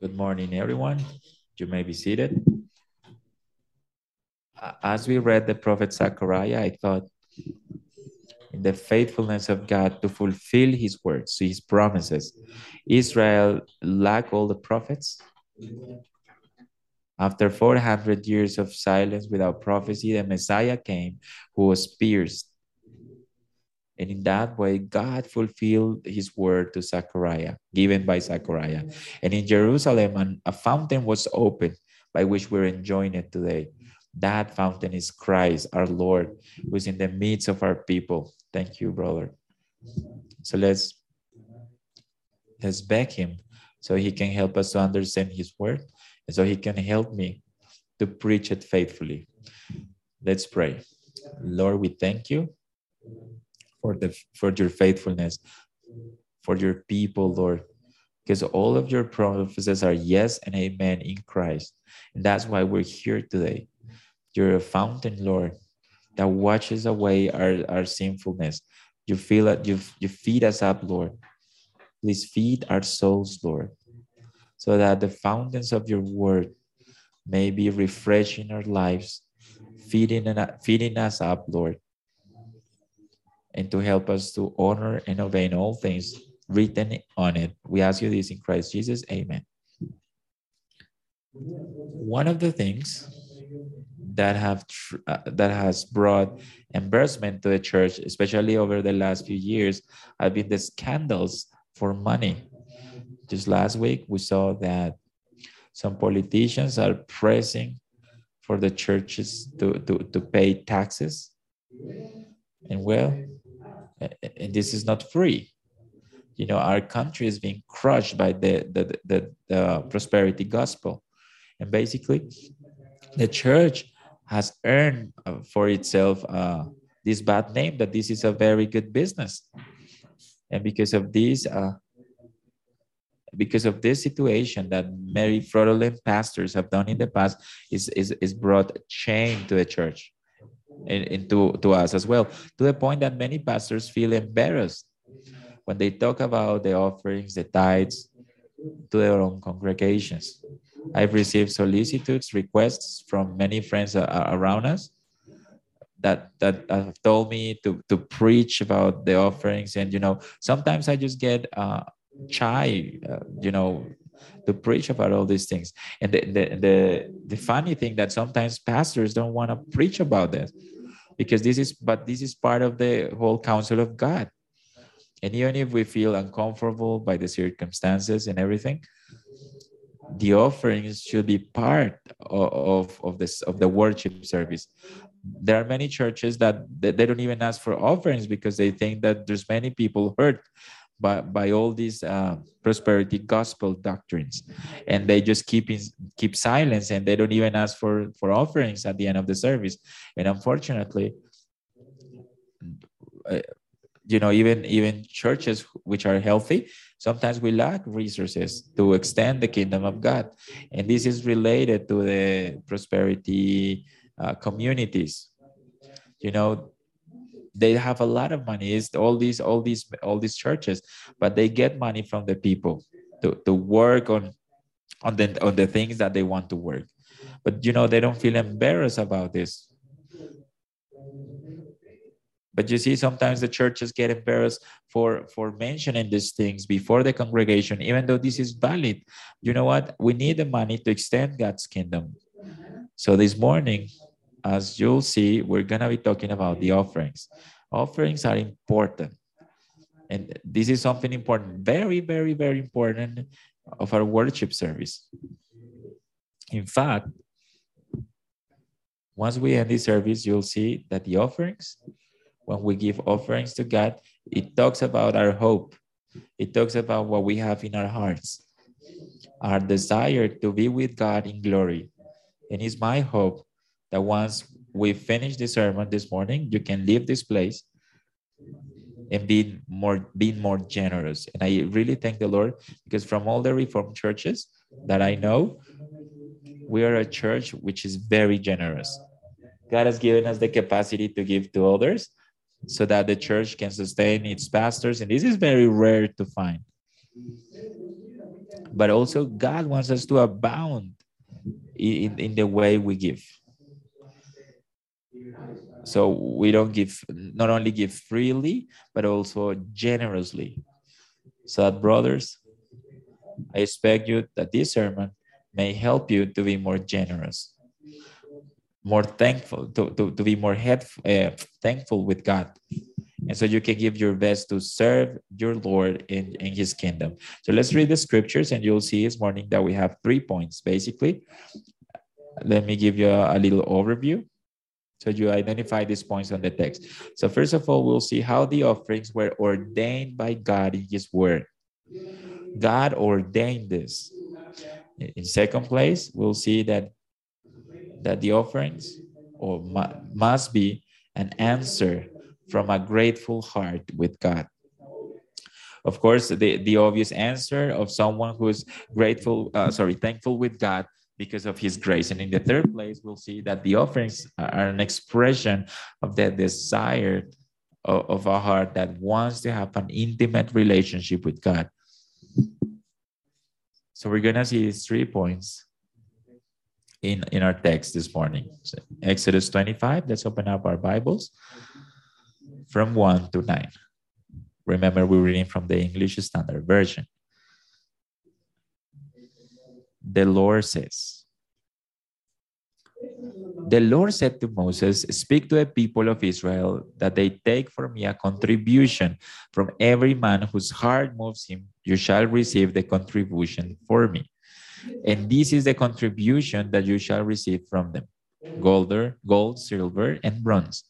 Good morning, everyone. You may be seated. As we read the prophet Zechariah, I thought in the faithfulness of God to fulfill his words, his promises. Israel lacked all the prophets. After 400 years of silence without prophecy, the Messiah came who was pierced. And in that way, God fulfilled his word to Zechariah, given by Zechariah. And in Jerusalem, a fountain was opened by which we're enjoying it today. That fountain is Christ, our Lord, who is in the midst of our people. Thank you, brother. So let's let's beg him so he can help us to understand his word and so he can help me to preach it faithfully. Let's pray. Lord, we thank you for the for your faithfulness, for your people, Lord. Because all of your promises are yes and amen in Christ. And that's why we're here today. You're a fountain, Lord, that washes away our, our sinfulness. You feel it, you, you feed us up, Lord. Please feed our souls, Lord, so that the fountains of your word may be refreshing our lives, feeding, and, feeding us up, Lord, and to help us to honor and obey in all things written on it. We ask you this in Christ Jesus. Amen. One of the things that have uh, that has brought embarrassment to the church, especially over the last few years, have been the scandals for money. Just last week, we saw that some politicians are pressing for the churches to, to, to pay taxes. And well, and this is not free. You know, our country is being crushed by the, the, the, the prosperity gospel. And basically, the church has earned uh, for itself uh, this bad name that this is a very good business. And because of this, uh, because of this situation that many fraudulent pastors have done in the past, is, is, is brought shame to the church and, and to, to us as well, to the point that many pastors feel embarrassed when they talk about the offerings, the tithes to their own congregations. I've received solicitudes, requests from many friends around us that that have told me to to preach about the offerings, and you know sometimes I just get uh, shy, uh, you know, to preach about all these things. And the the the, the funny thing that sometimes pastors don't want to preach about this because this is but this is part of the whole counsel of God. And even if we feel uncomfortable by the circumstances and everything, the offerings should be part of, of this of the worship service there are many churches that they don't even ask for offerings because they think that there's many people hurt by, by all these uh, prosperity gospel doctrines. And they just keep in, keep silence and they don't even ask for for offerings at the end of the service. And unfortunately uh, you know even even churches which are healthy sometimes we lack resources to extend the kingdom of god. And this is related to the prosperity uh, communities. You know they have a lot of money it's all these all these all these churches but they get money from the people to, to work on on the on the things that they want to work but you know they don't feel embarrassed about this but you see, sometimes the churches get embarrassed for, for mentioning these things before the congregation, even though this is valid. You know what? We need the money to extend God's kingdom. So this morning, as you'll see, we're going to be talking about the offerings. Offerings are important. And this is something important, very, very, very important of our worship service. In fact, once we end this service, you'll see that the offerings when we give offerings to God, it talks about our hope. It talks about what we have in our hearts, our desire to be with God in glory. And it's my hope that once we finish the sermon this morning, you can leave this place and be more being more generous. And I really thank the Lord because from all the reformed churches that I know, we are a church which is very generous. God has given us the capacity to give to others, so that the church can sustain its pastors. And this is very rare to find. but also God wants us to abound in, in the way we give. So we don't give, not only give freely, but also generously. So, that, brothers, I expect you that this sermon may help you to be more generous, more thankful, to, to, to be more head, uh, thankful with God. And so you can give your best to serve your Lord in, in his kingdom. So let's read the scriptures and you'll see this morning that we have three points basically. Let me give you a, a little overview. So you identify these points on the text. So first of all, we'll see how the offerings were ordained by God in his word. God ordained this. In second place, we'll see that that the offerings or must be an answer from a grateful heart with God. Of course, the, the obvious answer of someone who's grateful, uh, sorry, thankful with God because of his grace. And in the third place, we'll see that the offerings are an expression of the desire of, of our heart that wants to have an intimate relationship with God. So we're going to see these three points in, in our text this morning. So Exodus 25, let's open up our Bibles from 1 to 9. Remember, we're reading from the English Standard Version. The Lord says, The Lord said to Moses, Speak to the people of Israel that they take for me a contribution from every man whose heart moves him. You shall receive the contribution for me. And this is the contribution that you shall receive from them gold, gold, silver, and bronze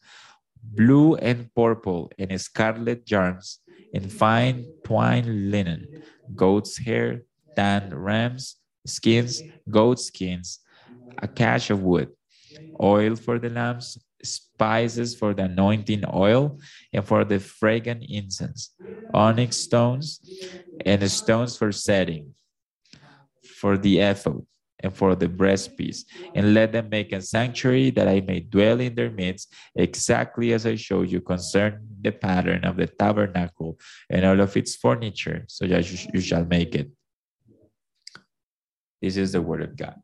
blue and purple and scarlet yarns, and fine twined linen, goat's hair, tanned rams, skins, goat skins, acacia wood, oil for the lamps, spices for the anointing oil and for the fragrant incense, onyx stones, and stones for setting, for the ephod, and for the breastpiece, and let them make a sanctuary that I may dwell in their midst, exactly as I showed you concerning the pattern of the tabernacle and all of its furniture, so that you, you shall make it. This is the word of God.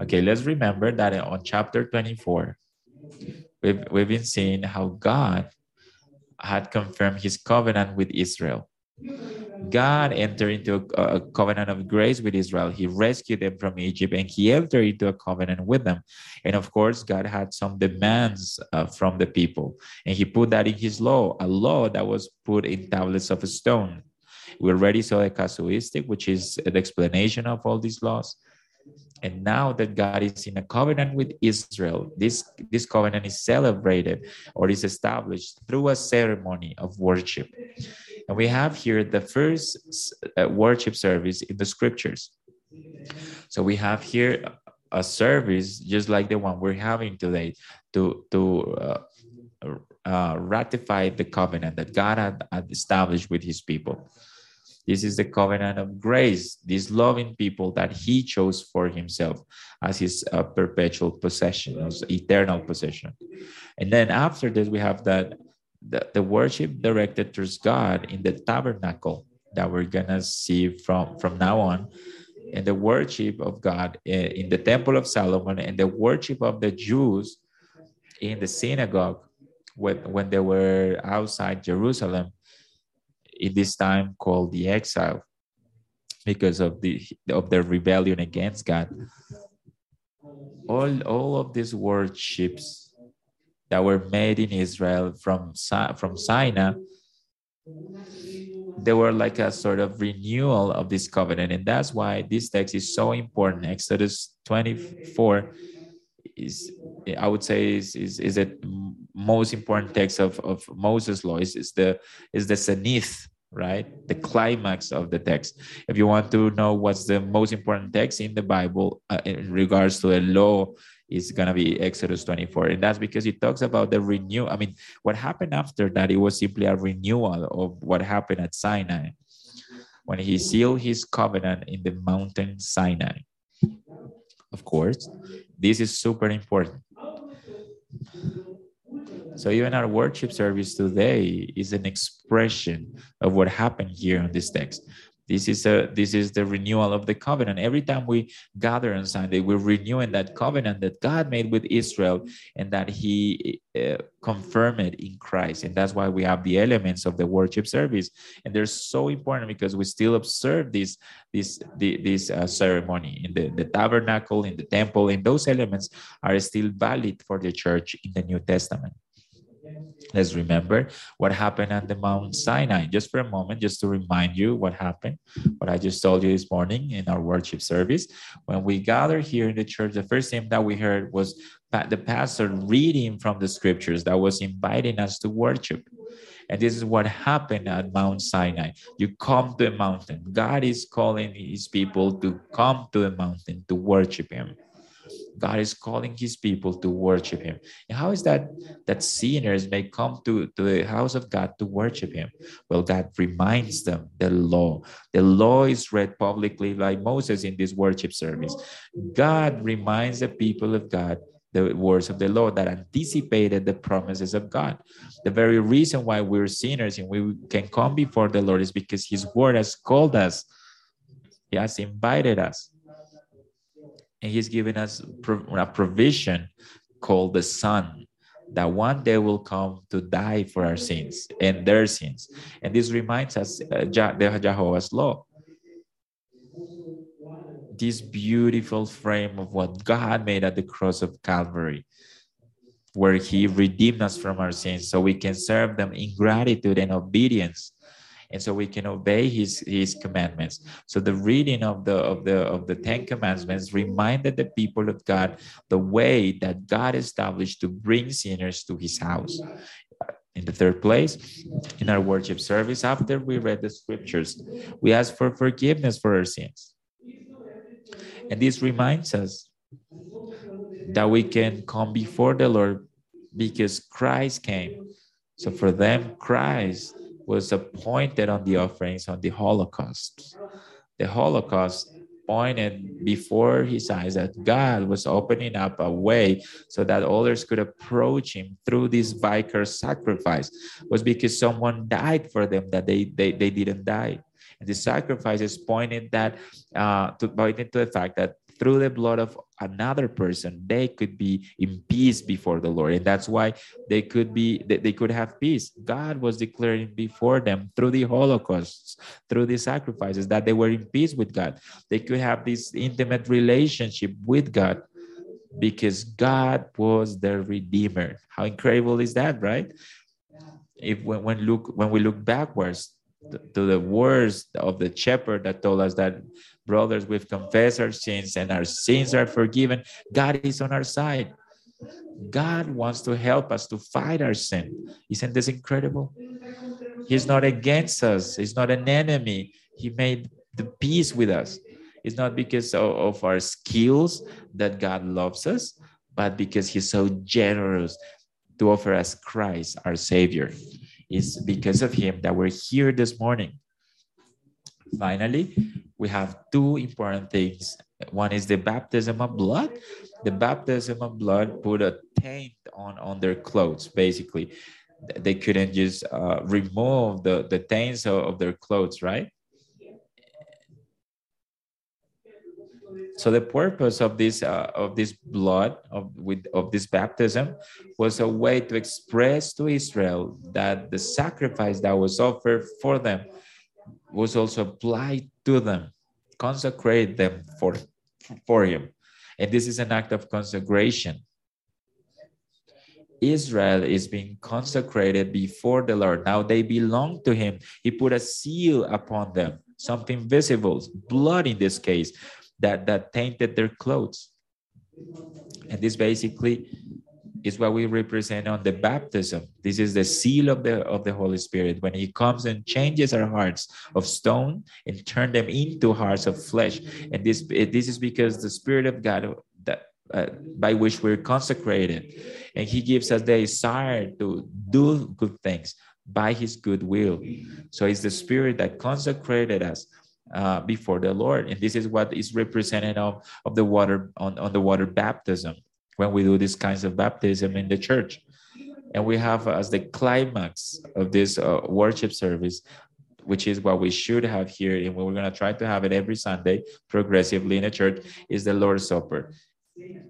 Okay, let's remember that on chapter 24, we've, we've been seeing how God had confirmed his covenant with Israel. God entered into a, a, covenant of grace with Israel. He rescued them from Egypt and he entered into a covenant with them. And of course, God had some demands uh, from the people. And he put that in his law, a law that was put in tablets of stone. We already saw a casuistic, which is the explanation of all these laws. And now that God is in a covenant with Israel, this, this covenant is celebrated or is established through a ceremony of worship. And we have here the first uh, worship service in the scriptures. So we have here a service just like the one we're having today to, to uh, uh, ratify the covenant that God had, had established with his people. This is the covenant of grace, these loving people that he chose for himself as his uh, perpetual possession, as eternal possession. And then after this, we have that the, the worship directed towards God in the tabernacle that we're gonna see from from now on, and the worship of God in the temple of Solomon, and the worship of the Jews in the synagogue when, when they were outside Jerusalem in this time called the exile because of the of their rebellion against God. All, all of these worships that were made in Israel from, from Sinai, they were like a sort of renewal of this covenant. And that's why this text is so important. Exodus 24 is, I would say, is, is, is the most important text of, of Moses' law. Is, is the is the zenith, right? The climax of the text. If you want to know what's the most important text in the Bible uh, in regards to a law is going to be Exodus 24. And that's because it talks about the renew. I mean, what happened after that, it was simply a renewal of what happened at Sinai when he sealed his covenant in the mountain Sinai. Of course, this is super important. So even our worship service today is an expression of what happened here in this text. This is a this is the renewal of the covenant. Every time we gather on Sunday, we're renewing that covenant that God made with Israel and that He uh, confirmed it in Christ. And that's why we have the elements of the worship service. And they're so important because we still observe this this this uh, ceremony in the, the tabernacle, in the temple, and those elements are still valid for the church in the New Testament. Let's remember what happened at the Mount Sinai. Just for a moment, just to remind you what happened, what I just told you this morning in our worship service. When we gathered here in the church, the first thing that we heard was the pastor reading from the scriptures that was inviting us to worship. And this is what happened at Mount Sinai. You come to a mountain. God is calling his people to come to a mountain to worship him. God is calling his people to worship him. And how is that that sinners may come to, to the house of God to worship him? Well, God reminds them the law. The law is read publicly by Moses in this worship service. God reminds the people of God the words of the law that anticipated the promises of God. The very reason why we're sinners and we can come before the Lord is because his word has called us. He has invited us and he's given us a provision called the Son that one day will come to die for our sins and their sins. And this reminds us uh, the Jehovah's law. This beautiful frame of what God made at the cross of Calvary, where He redeemed us from our sins so we can serve them in gratitude and obedience and so we can obey his his commandments so the reading of the of the of the 10 commandments reminded the people of god the way that god established to bring sinners to his house in the third place, in our worship service, after we read the scriptures, we ask for forgiveness for our sins. And this reminds us that we can come before the Lord because Christ came. So for them, Christ was appointed on the offerings on the Holocaust. The Holocaust pointed before his eyes that God was opening up a way so that others could approach him through this vicar sacrifice was because someone died for them that they they, they didn't die. And the sacrifices pointed that uh, to pointed to the fact that through the blood of another person they could be in peace before the lord. And that's why they could be they could have peace. God was declaring before them through the holocausts through the sacrifices that they were in peace with god. They could have this intimate relationship with god because god was their redeemer. How incredible is that right? If when, when look when we look backwards to the words of the shepherd that told us that brothers we've confessed our sins and our sins are forgiven. God is on our side. God wants to help us to fight our sin. Isn't this incredible? He's not against us. He's not an enemy. He made the peace with us. It's not because of, of our skills that god loves us but because he's so generous to offer us christ our savior. It's because of him that we're here this morning. Finally, we have two important things. One is the baptism of blood. The baptism of blood put a taint on, on their clothes, basically. They couldn't just uh, remove the, the taints of, of their clothes, right? So the purpose of this uh, of this blood of with of this baptism was a way to express to Israel that the sacrifice that was offered for them was also applied to them, consecrate them for for him. And this is an act of consecration. Israel is being consecrated before the Lord. Now they belong to him. He put a seal upon them, something visible, blood in this case, that that tainted their clothes and this basically is what we represent on the baptism. This is the seal of the of the holy spirit. When he comes and changes our hearts of stone and turn them into hearts of flesh. And this this is because the spirit of god that uh, by which we're consecrated. And he gives us the desire to do good things by his good will. So it's the spirit that consecrated us uh, before the Lord. And this is what is represented of, of the water on, on the water baptism when we do these kinds of baptism in the church. And we have as the climax of this uh, worship service which is what we should have here, and we're going to try to have it every Sunday progressively in a church, is the Lord's Supper.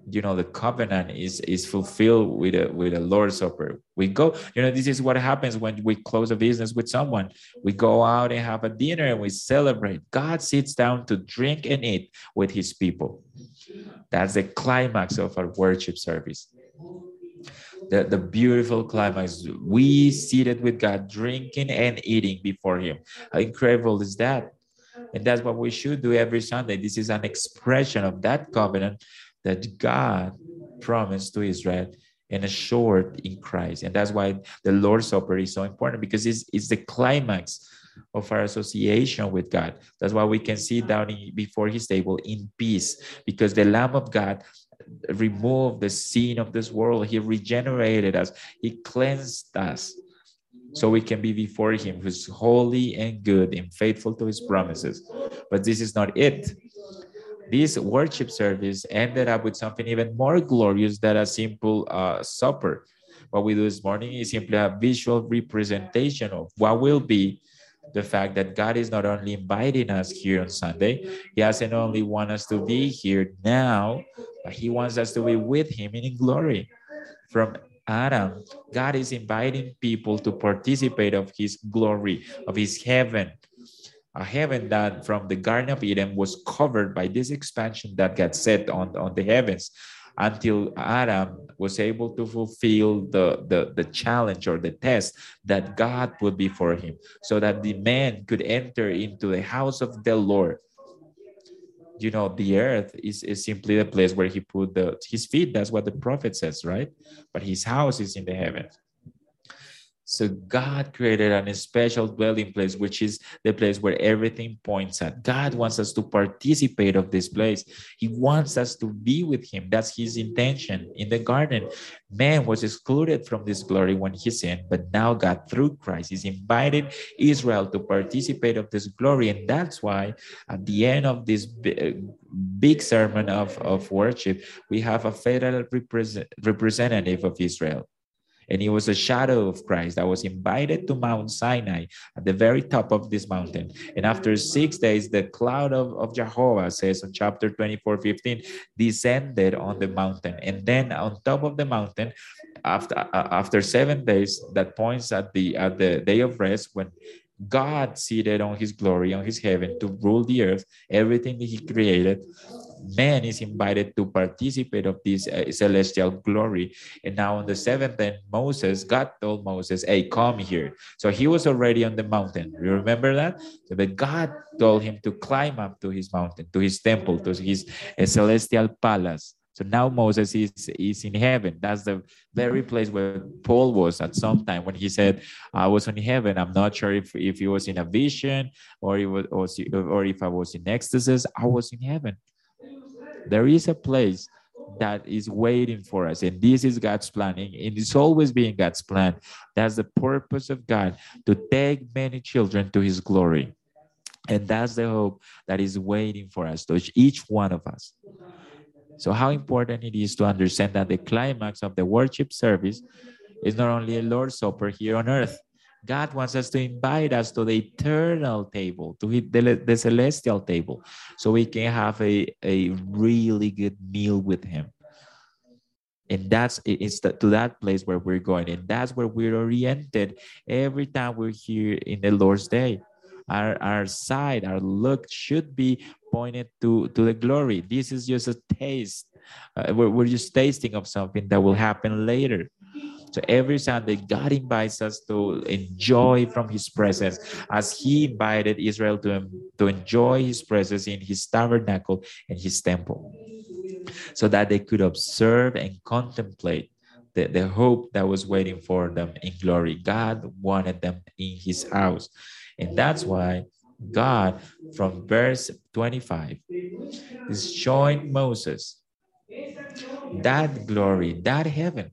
You know, the covenant is is fulfilled with a with a Lord's Supper. We go, you know, this is what happens when we close a business with someone. We go out and have a dinner and we celebrate. God sits down to drink and eat with his people. That's the climax of our worship service the, the beautiful climax. We seated with God, drinking and eating before Him. How incredible is that? And that's what we should do every Sunday. This is an expression of that covenant that God promised to Israel and assured in Christ. And that's why the Lord's Supper is so important because it's, it's the climax of our association with God. That's why we can sit down in, before His table in peace because the Lamb of God removed the sin of this world. He regenerated us, He cleansed us so we can be before Him, who's holy and good and faithful to His promises. But this is not it. This worship service ended up with something even more glorious than a simple uh, supper. What we do this morning is simply a visual representation of what will be the fact that God is not only inviting us here on Sunday, He doesn't only want us to be here now, but He wants us to be with Him in glory. From Adam, God is inviting people to participate of His glory, of His heaven, a heaven that from the Garden of Eden was covered by this expansion that got set on, on the heavens until Adam was able to fulfill the, the, the challenge or the test that God put before him, so that the man could enter into the house of the Lord. You know, the earth is, is simply the place where he put the, his feet. That's what the prophet says, right? But his house is in the heavens. So God created a special dwelling place, which is the place where everything points at. God wants us to participate of this place. He wants us to be with him. That's his intention in the garden. Man was excluded from this glory when he sinned, but now God, through Christ, is invited Israel to participate of this glory. And that's why at the end of this uh, big sermon of, of worship, we have a federal represent, representative of Israel and he was a shadow of Christ that was invited to Mount Sinai at the very top of this mountain. And after six days, the cloud of, of Jehovah says in chapter 24, 15, descended on the mountain. And then on top of the mountain, after uh, after seven days, that points at the at the day of rest when God seated on his glory, on his heaven to rule the earth, everything that he created man is invited to participate of this uh, celestial glory. And now on the seventh day, Moses, God told Moses, hey, come here. So he was already on the mountain. You remember that? So but God told him to climb up to his mountain, to his temple, to his uh, celestial palace. So now Moses is, is in heaven. That's the very place where Paul was at some time when he said, I was in heaven. I'm not sure if, if he was in a vision or, it was, or, or if I was in ecstasies. I was in heaven. There is a place that is waiting for us. And this is God's plan. And it's always been God's plan. That's the purpose of God to take many children to his glory. And that's the hope that is waiting for us, to each one of us. So, how important it is to understand that the climax of the worship service is not only a Lord's Supper here on earth, God wants us to invite us to the eternal table, to the, the celestial table, so we can have a, a really good meal with Him. And that's it's the, to that place where we're going. And that's where we're oriented every time we're here in the Lord's Day. Our, our side, our look should be pointed to, to the glory. This is just a taste. Uh, we're, we're just tasting of something that will happen later. So every Sunday, God invites us to enjoy from His presence as He invited Israel to, to enjoy His presence in His tabernacle and His temple so that they could observe and contemplate the, the hope that was waiting for them in glory. God wanted them in His house. And that's why God, from verse 25, is showing Moses that glory, that heaven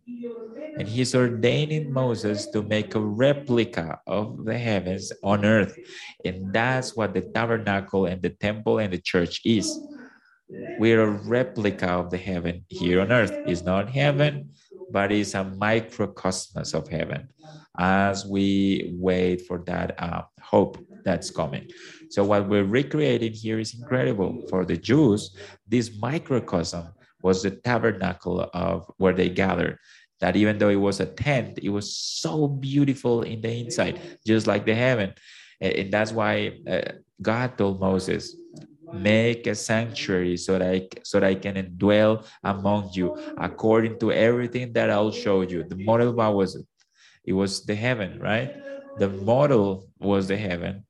and he's ordaining Moses to make a replica of the heavens on earth. And that's what the tabernacle and the temple and the church is. We're a replica of the heaven here on earth. It's not heaven, but it's a microcosmos of heaven as we wait for that uh, hope that's coming. So what we're recreating here is incredible. For the Jews, this microcosm was the tabernacle of where they gathered. That even though it was a tent, it was so beautiful in the inside, just like the heaven. And that's why uh, God told Moses, make a sanctuary so that I, so that I can dwell among you according to everything that I'll show you. The model what was it? It was the heaven, right? The model was the heaven.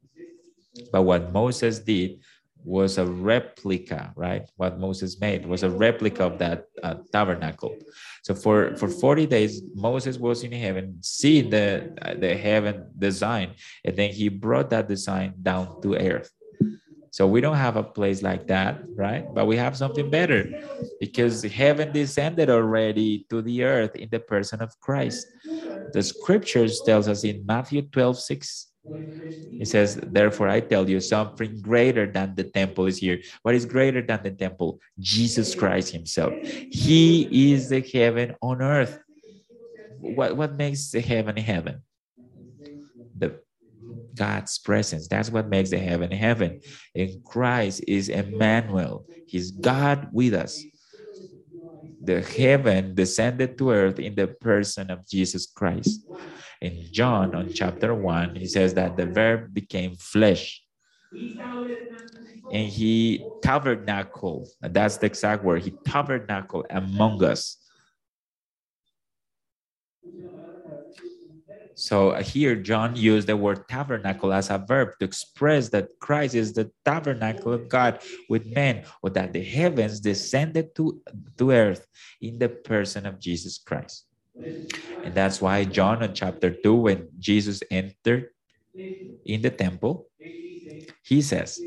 But what Moses did was a replica, right? What Moses made was a replica of that uh, tabernacle. So for, for 40 days, Moses was in heaven, seeing the, the heaven design, and then he brought that design down to earth. So we don't have a place like that, right? But we have something better because heaven descended already to the earth in the person of Christ. The scriptures tells us in Matthew 12, 6, it says, therefore I tell you something greater than the temple is here. What is greater than the temple? Jesus Christ himself. He is the heaven on earth. What, what makes the heaven heaven? The God's presence. That's what makes the heaven heaven. And Christ is Emmanuel. He's God with us. The heaven descended to earth in the person of Jesus Christ. In John, on chapter 1, he says that the Verb became flesh. And he tabernacled. That's the exact word. He tabernacle among us. So here, John used the word tabernacle as a verb to express that Christ is the tabernacle of God with men, or that the heavens descended to, to earth in the person of Jesus Christ. And that's why John in chapter 2, when Jesus entered in the temple, he says,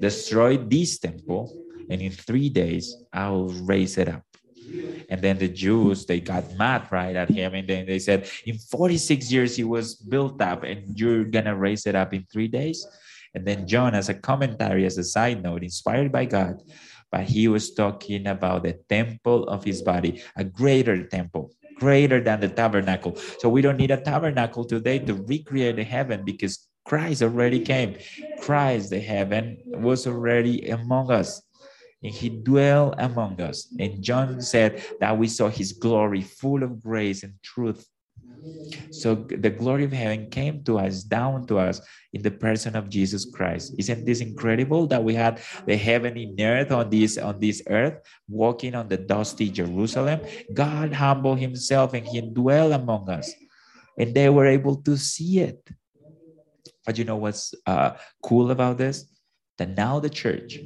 Destroy this temple, and in three days I will raise it up. And then the Jews, they got mad right at him. And then they said, in 46 years, he was built up and you're going to raise it up in three days. And then John, as a commentary, as a side note, inspired by God, but he was talking about the temple of his body, a greater temple, greater than the tabernacle. So we don't need a tabernacle today to recreate the heaven because Christ already came. Christ, the heaven, was already among us and he dwelt among us. And John said that we saw his glory full of grace and truth. So the glory of heaven came to us, down to us in the person of Jesus Christ. Isn't this incredible that we had the heaven in earth on this on this earth, walking on the dusty Jerusalem? God humbled himself and he dwelt among us. And they were able to see it. But you know what's uh, cool about this? That now the church,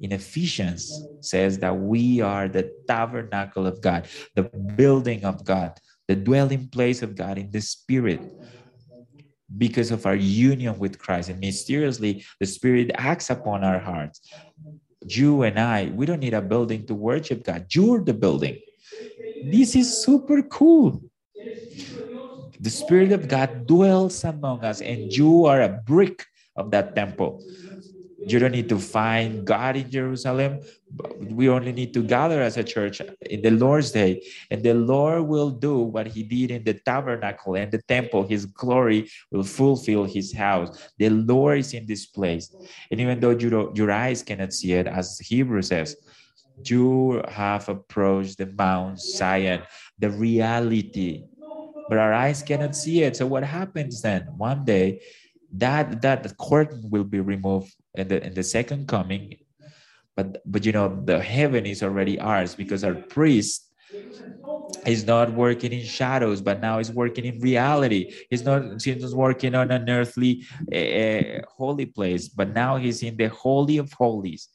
in Ephesians says that we are the tabernacle of God, the building of God, the dwelling place of God in the Spirit. Because of our union with Christ, and mysteriously, the Spirit acts upon our hearts. You and I, we don't need a building to worship God. You're the building. This is super cool. The Spirit of God dwells among us, and you are a brick of that temple. You don't need to find God in Jerusalem. We only need to gather as a church in the Lord's day, and the Lord will do what He did in the tabernacle and the temple. His glory will fulfill His house. The Lord is in this place. And even though you your eyes cannot see it, as Hebrew says, you have approached the Mount Zion, the reality, but our eyes cannot see it. So, what happens then? One day, that that curtain will be removed in the in the second coming but but you know the heaven is already ours because our priest is not working in shadows but now he's working in reality. He's not he's working on an earthly uh, holy place but now he's in the holy of holies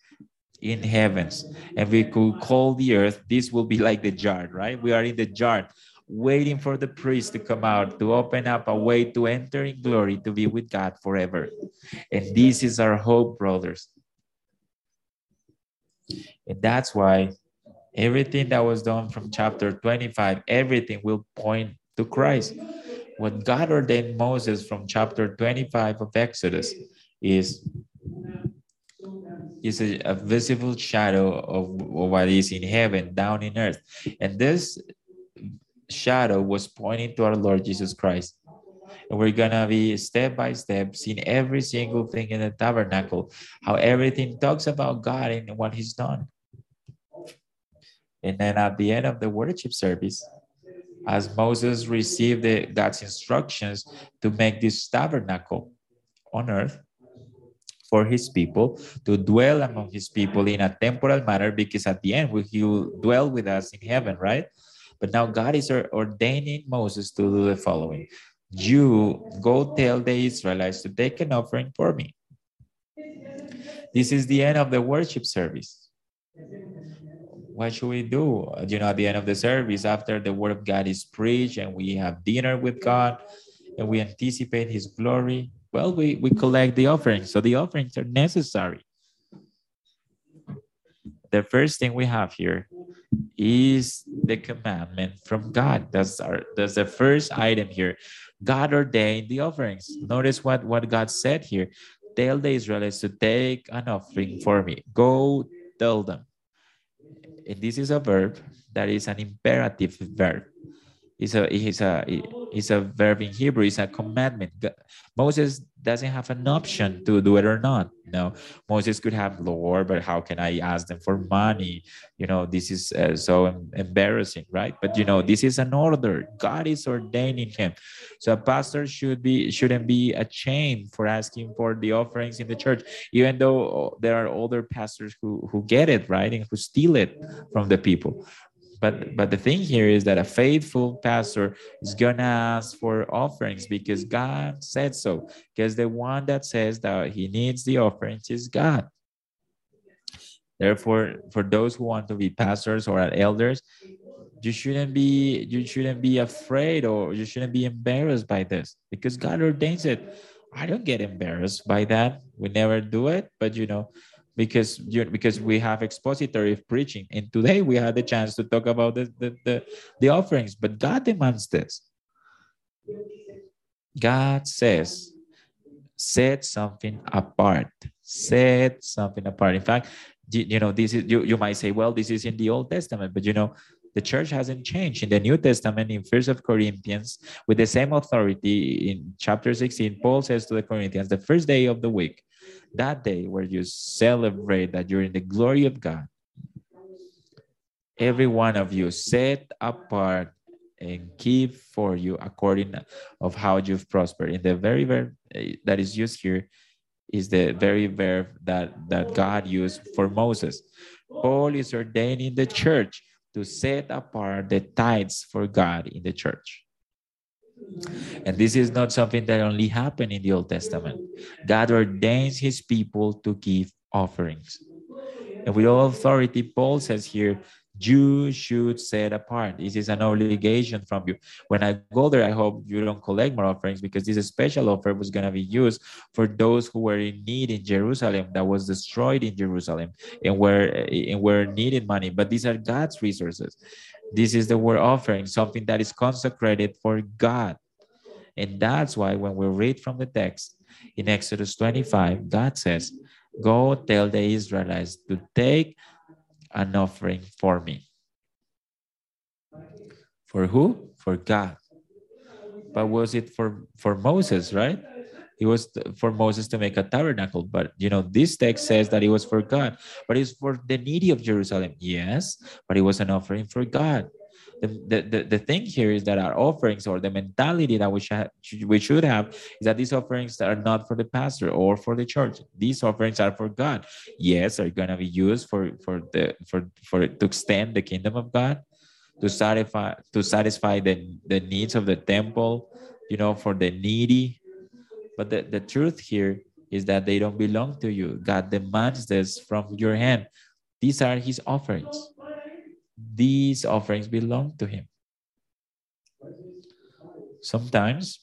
in heavens. And we could call the earth this will be like the jar right? We are in the jar waiting for the priest to come out to open up a way to enter in glory to be with God forever. And this is our hope, brothers. And that's why everything that was done from chapter 25, everything will point to Christ. What God ordained Moses from chapter 25 of Exodus is is a, a visible shadow of, of what is in heaven down in earth. And this shadow was pointing to our Lord Jesus Christ. And we're gonna be step by step seeing every single thing in the tabernacle, how everything talks about God and what He's done. And then at the end of the worship service, as Moses received the, God's instructions to make this tabernacle on earth for his people, to dwell among his people in a temporal manner, because at the end he will dwell with us in heaven, right? But now God is ordaining Moses to do the following. You go tell the Israelites to take an offering for me. This is the end of the worship service what should we do? You know, at the end of the service, after the word of God is preached and we have dinner with God and we anticipate his glory, well, we, we collect the offerings. So the offerings are necessary. The first thing we have here is the commandment from God. That's our that's the first item here. God ordained the offerings. Notice what, what God said here. Tell the Israelites to take an offering for me. Go tell them and this is a verb that is an imperative verb. It's a, it's a, it's a verb in Hebrew. It's a commandment. Moses doesn't have an option to do it or not. You know, Moses could have, Lord, but how can I ask them for money? You know, this is uh, so embarrassing, right? But you know, this is an order. God is ordaining him. So a pastor should be shouldn't be ashamed for asking for the offerings in the church, even though there are other pastors who who get it right and who steal it from the people but but the thing here is that a faithful pastor is gonna ask for offerings because god said so. Because the one that says that he needs the offerings is god. Therefore for those who want to be pastors or elders you shouldn't be you shouldn't be afraid or you shouldn't be embarrassed by this because god ordains it. I don't get embarrassed by that. We never do it but you know because you because we have expository preaching and today we had the chance to talk about the, the, the, the offerings but god demands this. God says set something apart. Set something apart. In fact you, you know this is you, you might say well this is in the old testament but you know the church hasn't changed. In the new testament in first of corinthians with the same authority in chapter 16 paul says to the corinthians the first day of the week that day where you celebrate that you're in the glory of God, every one of you set apart and keep for you according of how you've prospered. In the very verb eh, that is used here is the very verb that, that God used for Moses. Paul is ordaining the church to set apart the tithes for God in the church. And this is not something that only happened in the Old Testament. God ordains his people to give offerings. And with all authority, Paul says here, you should set apart. This is an obligation from you. When I go there, I hope you don't collect more offerings because this special offer was going to be used for those who were in need in Jerusalem that was destroyed in Jerusalem and were and were needing money. But these are God's resources. This is the word offering, something that is consecrated for God. And that's why when we read from the text in Exodus 25, God says, Go tell the Israelites to take an offering for me. For who? For God. But was it for, for Moses, right? It was for Moses to make a tabernacle, but you know, this text says that it was for God, but it's for the needy of Jerusalem. Yes, but it was an offering for God. The, the, the, thing here is that our offerings or the mentality that we should, we should have is that these offerings are not for the pastor or for the church. These offerings are for God. Yes, are going to be used for, for the for, for to extend the kingdom of God, to satisfy to satisfy the, the needs of the temple, you know, for the needy, but the, the truth here is that they don't belong to you. God demands this from your hand. These are his offerings. These offerings belong to him. Sometimes,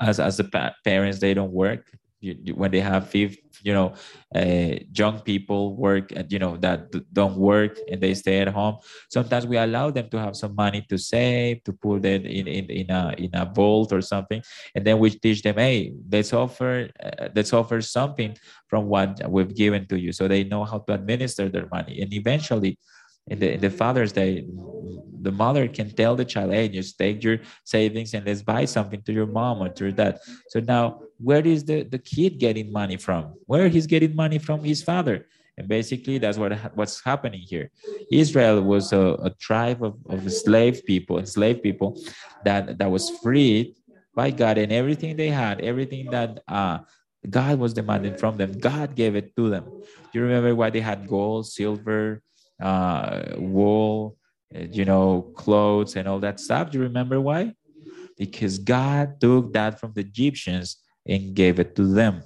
as, as the parents, they don't work. You, you, when they have fifth you know uh, young people work and you know that don't work and they stay at home sometimes we allow them to have some money to save to put it in in, in a in a vault or something and then we teach them hey let's offer uh, let's offer something from what we've given to you so they know how to administer their money and eventually in the, in the father's day the mother can tell the child, hey, just take your savings and let's buy something to your mom or to your dad. So now where is the, the kid getting money from? Where he's getting money from his father. And basically that's what what's happening here. Israel was a, a tribe of, of slave people, enslaved people that, that was freed by God and everything they had, everything that uh, God was demanding from them, God gave it to them. Do you remember why they had gold, silver, uh, wool, uh, you know, clothes and all that stuff? Do you remember why? Because God took that from the Egyptians and gave it to them.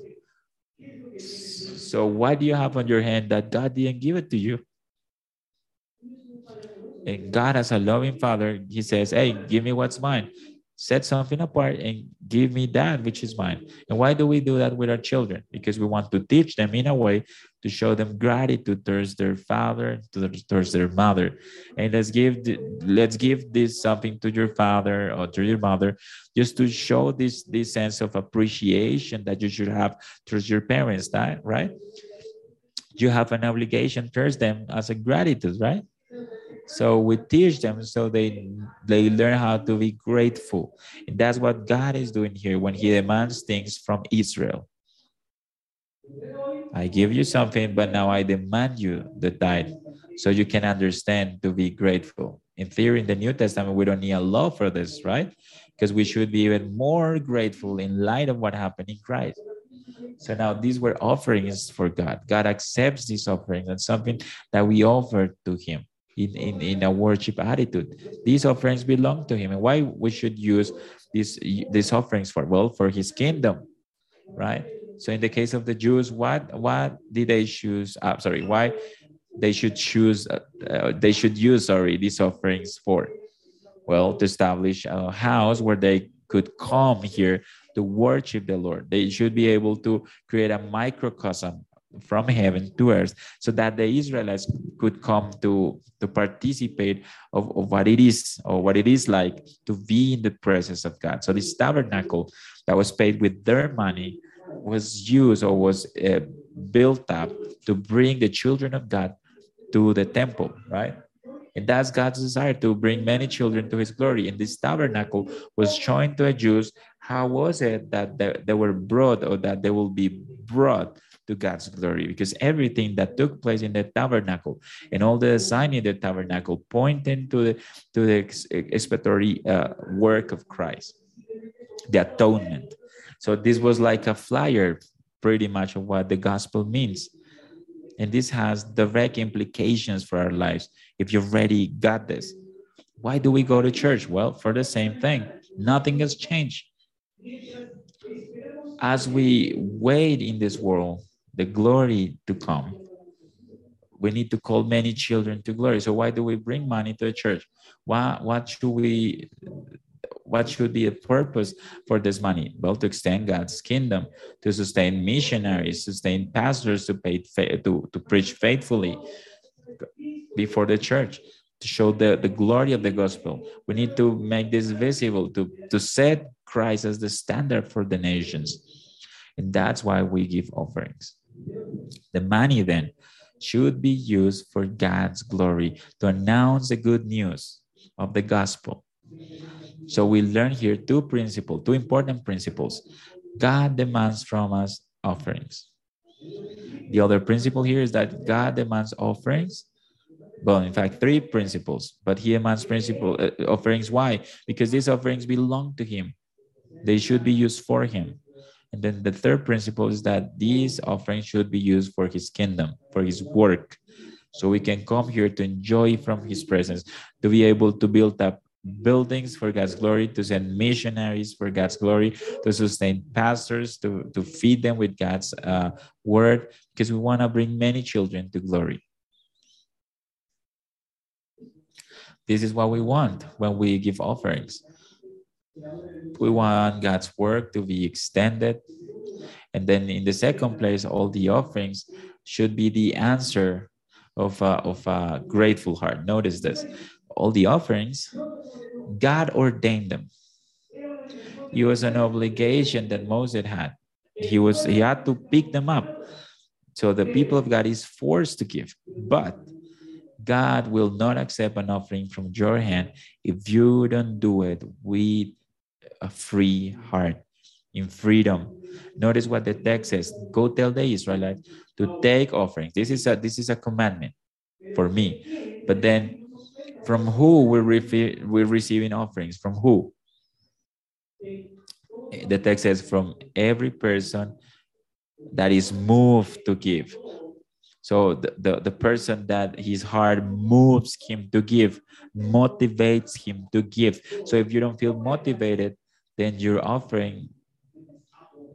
So why do you have on your hand that God didn't give it to you? And God, as a loving father, he says, Hey, give me what's mine set something apart and give me that which is mine. And why do we do that with our children? Because we want to teach them in a way to show them gratitude towards their father, towards their mother. And let's give let's give this something to your father or to your mother, just to show this this sense of appreciation that you should have towards your parents. Right? You have an obligation towards them as a gratitude, right? So we teach them so they they learn how to be grateful. And that's what God is doing here when He demands things from Israel. I give you something, but now I demand you the tithe so you can understand to be grateful. In theory, in the New Testament, we don't need a law for this, right? Because we should be even more grateful in light of what happened in Christ. So now these were offerings for God. God accepts these offerings and something that we offer to Him in, in, in a worship attitude. These offerings belong to him. And why we should use these, these offerings for? Well, for his kingdom, right? So in the case of the Jews, what what did they choose? Uh, sorry, why they should choose? Uh, uh, they should use sorry these offerings for? Well, to establish a house where they could come here to worship the Lord. They should be able to create a microcosm from heaven to earth so that the israelites could come to to participate of, of what it is or what it is like to be in the presence of god so this tabernacle that was paid with their money was used or was uh, built up to bring the children of god to the temple right and that's God's desire to bring many children to his glory. And this tabernacle was showing to a Jews how was it that they, they were brought or that they will be brought to God's glory because everything that took place in the tabernacle and all the design in the tabernacle pointing to the to the expiatory uh, work of Christ, the atonement. So this was like a flyer, pretty much of what the gospel means. And this has direct implications for our lives. If you've already got this, why do we go to church? Well, for the same thing. Nothing has changed. As we wait in this world, the glory to come. We need to call many children to glory. So why do we bring money to the church? Why, what should we what should be the purpose for this money? Well, to extend God's kingdom, to sustain missionaries, sustain pastors to pay to, to preach faithfully before the church, to show the, the glory of the gospel. We need to make this visible, to, to set Christ as the standard for the nations. And that's why we give offerings. The money then should be used for God's glory to announce the good news of the gospel. So we learn here two principles, two important principles. God demands from us offerings. The other principle here is that God demands offerings. Well, in fact, three principles, but he demands principle uh, offerings. Why? Because these offerings belong to him. They should be used for him. And then the third principle is that these offerings should be used for his kingdom, for his work. So we can come here to enjoy from his presence, to be able to build up buildings for God's glory, to send missionaries for God's glory, to sustain pastors, to, to feed them with God's uh, word, because we want to bring many children to glory. This is what we want when we give offerings. We want God's work to be extended. And then in the second place, all the offerings should be the answer of a, of a grateful heart. Notice this. All the offerings, God ordained them. It was an obligation that Moses had. He was he had to pick them up. So the people of God is forced to give. But God will not accept an offering from your hand if you don't do it with a free heart, in freedom. Notice what the text says. Go tell the Israelites to take offerings. This is a this is a commandment for me. But then from who we're, re- we're receiving offerings? From who? The text says from every person that is moved to give. So the, the, the person that his heart moves him to give, motivates him to give. So if you don't feel motivated, then your offering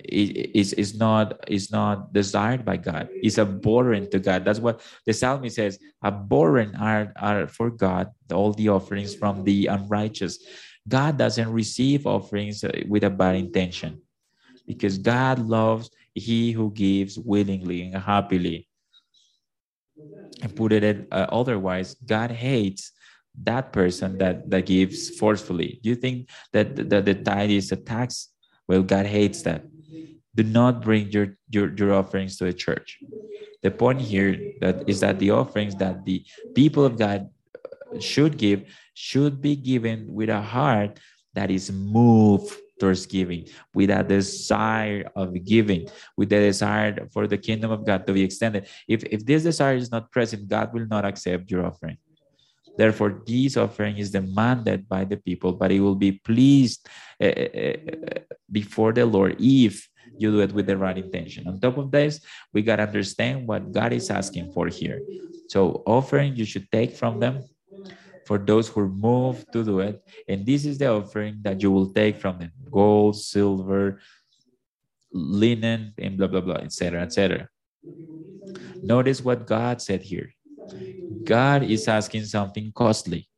is, is not is not desired by God. It's abhorrent to God. That's what the psalmist says. Abhorrent are, are for God all the offerings from the unrighteous. God doesn't receive offerings uh, with a bad intention because God loves he who gives willingly and happily. And put it uh, otherwise, God hates that person that, that gives forcefully. Do you think that, that the tithe is a tax? Well, God hates that. Do not bring your, your, your offerings to the church. The point here that is that the offerings that the people of God should give should be given with a heart that is moved towards giving, with a desire of giving, with the desire for the kingdom of God to be extended. If, if this desire is not present, God will not accept your offering. Therefore, this offering is demanded by the people, but it will be pleased uh, uh, before the Lord if you do it with the right intention. On top of this, we got to understand what God is asking for here. So, offering you should take from them for those who move to do it. And this is the offering that you will take from them gold, silver, linen, and blah, blah, blah, etc., etc. Notice what God said here. God is asking something costly.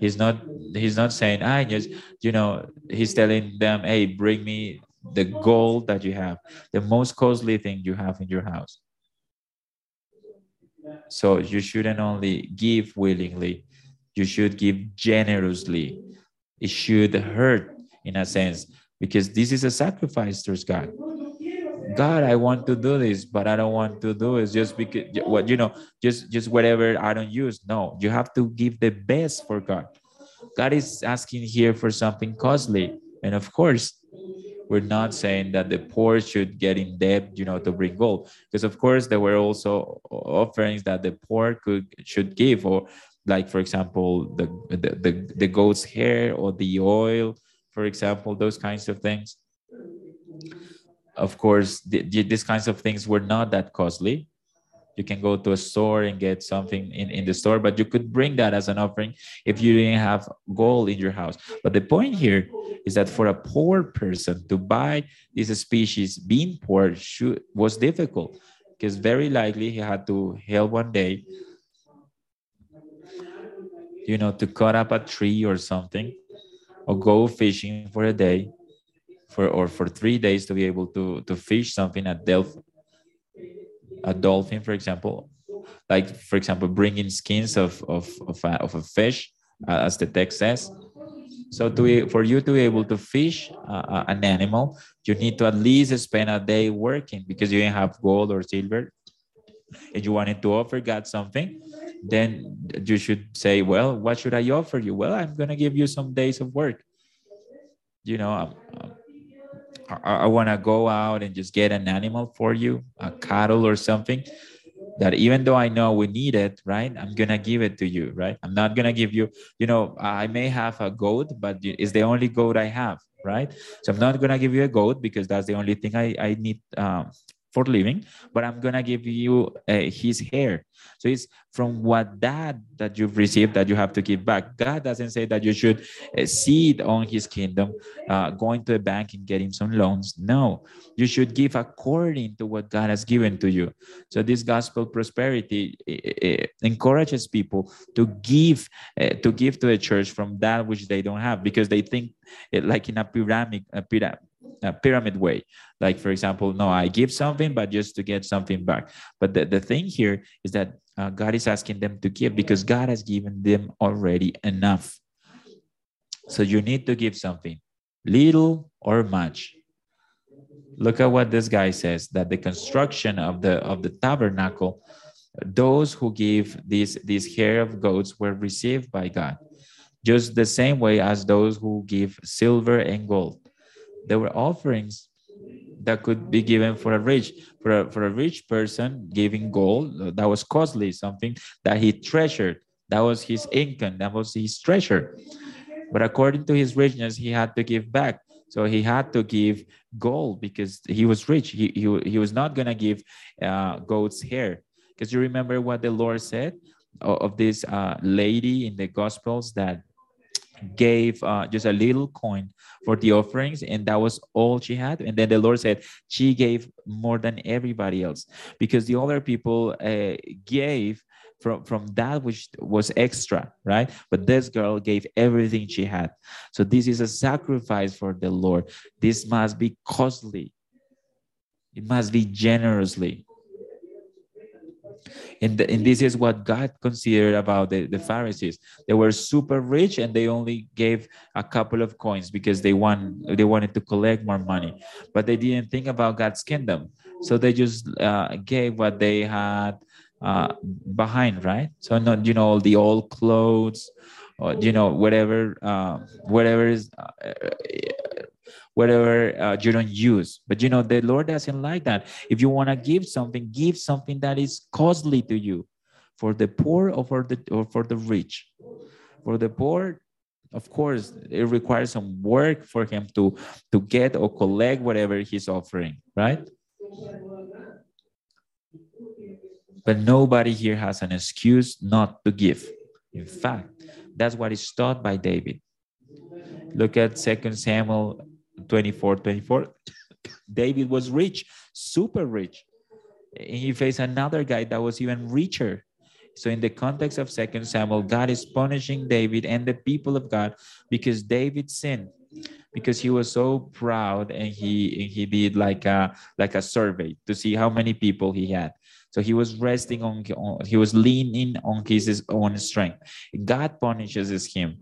He's not he's not saying, I just, you know, he's telling them, hey, bring me the gold that you have, the most costly thing you have in your house. So you shouldn't only give willingly, you should give generously. It should hurt in a sense because this is a sacrifice towards God. God, I want to do this, but I don't want to do it just because what you know, just just whatever I don't use. No, you have to give the best for God. God is asking here for something costly, and of course, we're not saying that the poor should get in debt, you know, to bring gold, because of course there were also offerings that the poor could should give, or like for example the, the the, the goat's hair or the oil for example those kinds of things. Of course the, the, these kinds of things were not that costly you can go to a store and get something in, in the store but you could bring that as an offering if you didn't have gold in your house. But the point here is that for a poor person to buy this species being poor should, was difficult because very likely he had to help one day you know, to cut up a tree or something, or go fishing for a day, for or for three days to be able to to fish something at delph a dolphin, for example, like for example, bringing skins of of of a, of a fish, uh, as the text says. So to for you to be able to fish uh, an animal, you need to at least spend a day working because you didn't have gold or silver, and you wanted to offer God something then you should say, well, what should I offer you? Well, I'm going to give you some days of work. You know, um, um, I, I want to go out and just get an animal for you, a cattle or something that even though I know we need it, right? I'm gonna give it to you, right? I'm not gonna give you, you know, I may have a goat, but it's the only goat I have, right? So I'm not gonna give you a goat because that's the only thing I, I need um, for living, but I'm gonna give you uh, his hair. So it's from what that that you've received that you have to give back. God doesn't say that you should uh, seed on His kingdom, uh, going to a bank and getting some loans. No, you should give according to what God has given to you. So this gospel prosperity uh, encourages people to give to give to the church from that which they don't have because they think it like in a pyramid, a pyramid a pyramid way. Like, for example, no, I give something, but just to get something back. But the, the thing here is that uh, God is asking them to give because God has given them already enough. So you need to give something, little or much. Look at what this guy says that the construction of the of the tabernacle those who give these, these hair of goats were received by God, just the same way as those who give silver and gold. There were offerings that could be given for a rich for a, for a rich person giving gold. That was costly something that he treasured. That was his income. That was his treasure. But according to his richness he had to give back. So he had to give gold because he was rich. He, he, he was not going to give uh, goat's hair. Because you remember what the lord said of, of this uh, lady in the gospels that gave uh, just a little coin for the offerings and that was all she had. And then the lord said she gave more than everybody else. Because the other people uh, gave from from that which was extra right? But this girl gave everything she had. So this is a sacrifice for the lord. This must be costly. It must be generously and, the, and this is what God considered about the, the Pharisees. They were super rich and they only gave a couple of coins because they want they wanted to collect more money, but they didn't think about God's kingdom. So they just uh, gave what they had uh, behind, right? So not you know all the old clothes, or you know whatever uh, whatever is uh, whatever uh, you don't use. But you know, the Lord doesn't like that. If you want to give something, give something that is costly to you for the poor or for the or for the rich. For the poor, of course, it requires some work for him to to get or collect whatever he's offering, right? But nobody here has an excuse not to give. In fact, that's what is taught by David. Look at Second Samuel 24 24 david was rich super rich. And he faced another guy that was even richer. So in the context of second samuel god is punishing david and the people of god because david sinned because he was so proud and he and he did like a like a survey to see how many people he had. So he was resting on, on he was leaning on his own strength. God punishes him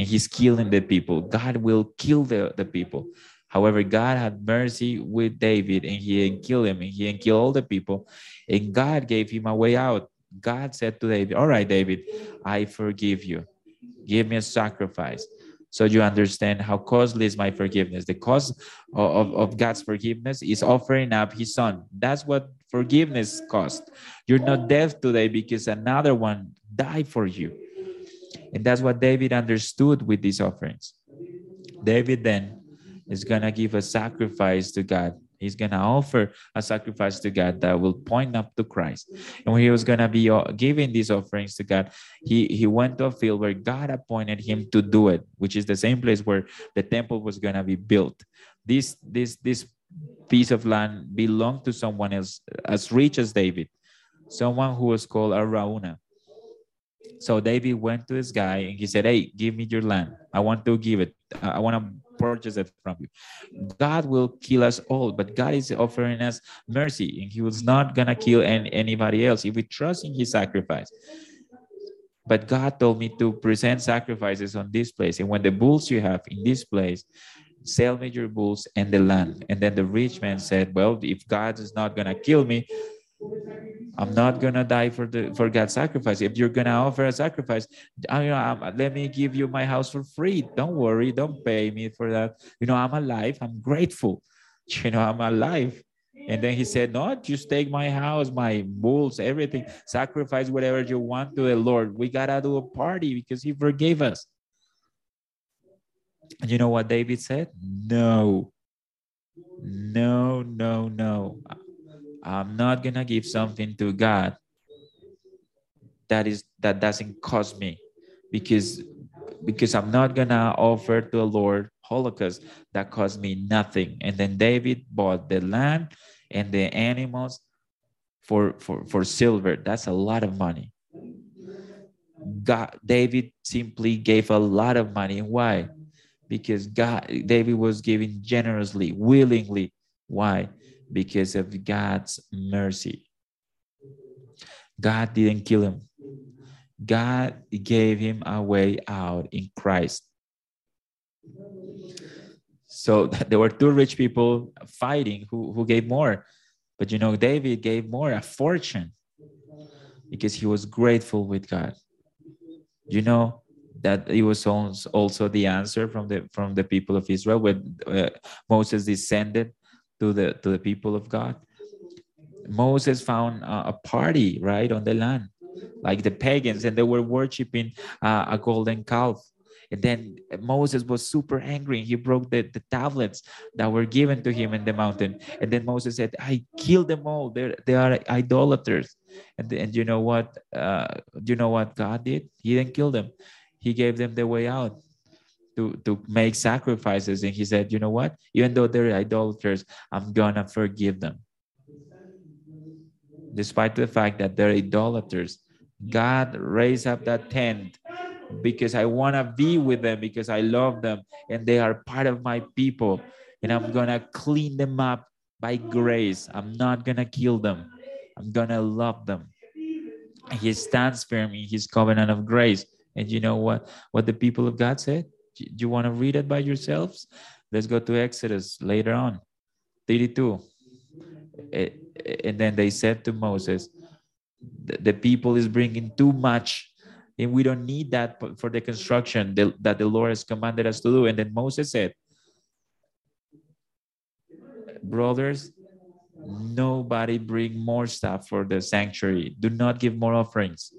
and he's killing the people. God will kill the, the people. However, God had mercy with David and he didn't kill him and he didn't kill all the people. And God gave him a way out. God said to David, All right, David, I forgive you. Give me a sacrifice. So you understand how costly is my forgiveness. The cost of, of, God's forgiveness is offering up his son. That's what forgiveness cost. You're not dead today because another one died for you. And that's what David understood with these offerings. David then is going to give a sacrifice to God. He's going to offer a sacrifice to God that will point up to Christ. And when he was going to be uh, giving these offerings to God, he, he went to a field where God appointed him to do it, which is the same place where the temple was going to be built. This, this, this piece of land belonged to someone else as rich as David, someone who was called Araunah. So David went to this guy and he said, Hey, give me your land. I want to give it. I want to purchase it from you. God will kill us all, but God is offering us mercy and he was not going to kill any, anybody else if we trust in his sacrifice. But God told me to present sacrifices on this place. And when the bulls you have in this place, sell me your bulls and the land. And then the rich man said, Well, if God is not going to kill me, I'm not gonna die for the for God's sacrifice. If you're gonna offer a sacrifice, I, you know, I'm, let me give you my house for free. Don't worry, don't pay me for that. You know, I'm alive. I'm grateful. You know, I'm alive. And then he said, No, just take my house, my bulls, everything, sacrifice whatever you want to the Lord. We gotta do a party because he forgave us. And you know what David said? No, no, no, no. I'm not gonna give something to God that is that doesn't cost me because because I'm not gonna offer to the Lord holocaust that cost me nothing. And then David bought the land and the animals for for for silver. That's a lot of money. God David simply gave a lot of money. Why? Because God David was giving generously, willingly. Why? Because of God's mercy. God didn't kill him. God gave him a way out in Christ. So there were two rich people fighting who, who gave more. But you know, David gave more, a fortune. because he was grateful with God. You know that it was also the answer from the from the people of Israel when uh, Moses descended to the to the people of God. Moses found a party right on the land, like the pagans, and they were worshiping uh, a golden calf. And then Moses was super angry. He broke the, the tablets that were given to him in the mountain. And then Moses said, I killed them all. They're, they are idolaters. And, and you know what? Uh, you know what God did? He didn't kill them. He gave them the way out to, to make sacrifices. And he said, you know what? Even though they're idolaters, I'm going to forgive them. Despite the fact that they're idolaters, God raised up that tent because I want to be with them because I love them and they are part of my people. And I'm going to clean them up by grace. I'm not going to kill them. I'm going to love them. He stands firm in his covenant of grace. And you know what, what the people of God said? Do you want to read it by yourselves? Let's go to Exodus later on, 32. Eh, eh, and then they said to Moses, the people is bringing too much and we don't need that for the construction that the Lord has commanded us to do. And then Moses said, brothers, nobody bring more stuff for the sanctuary. Do not give more offerings.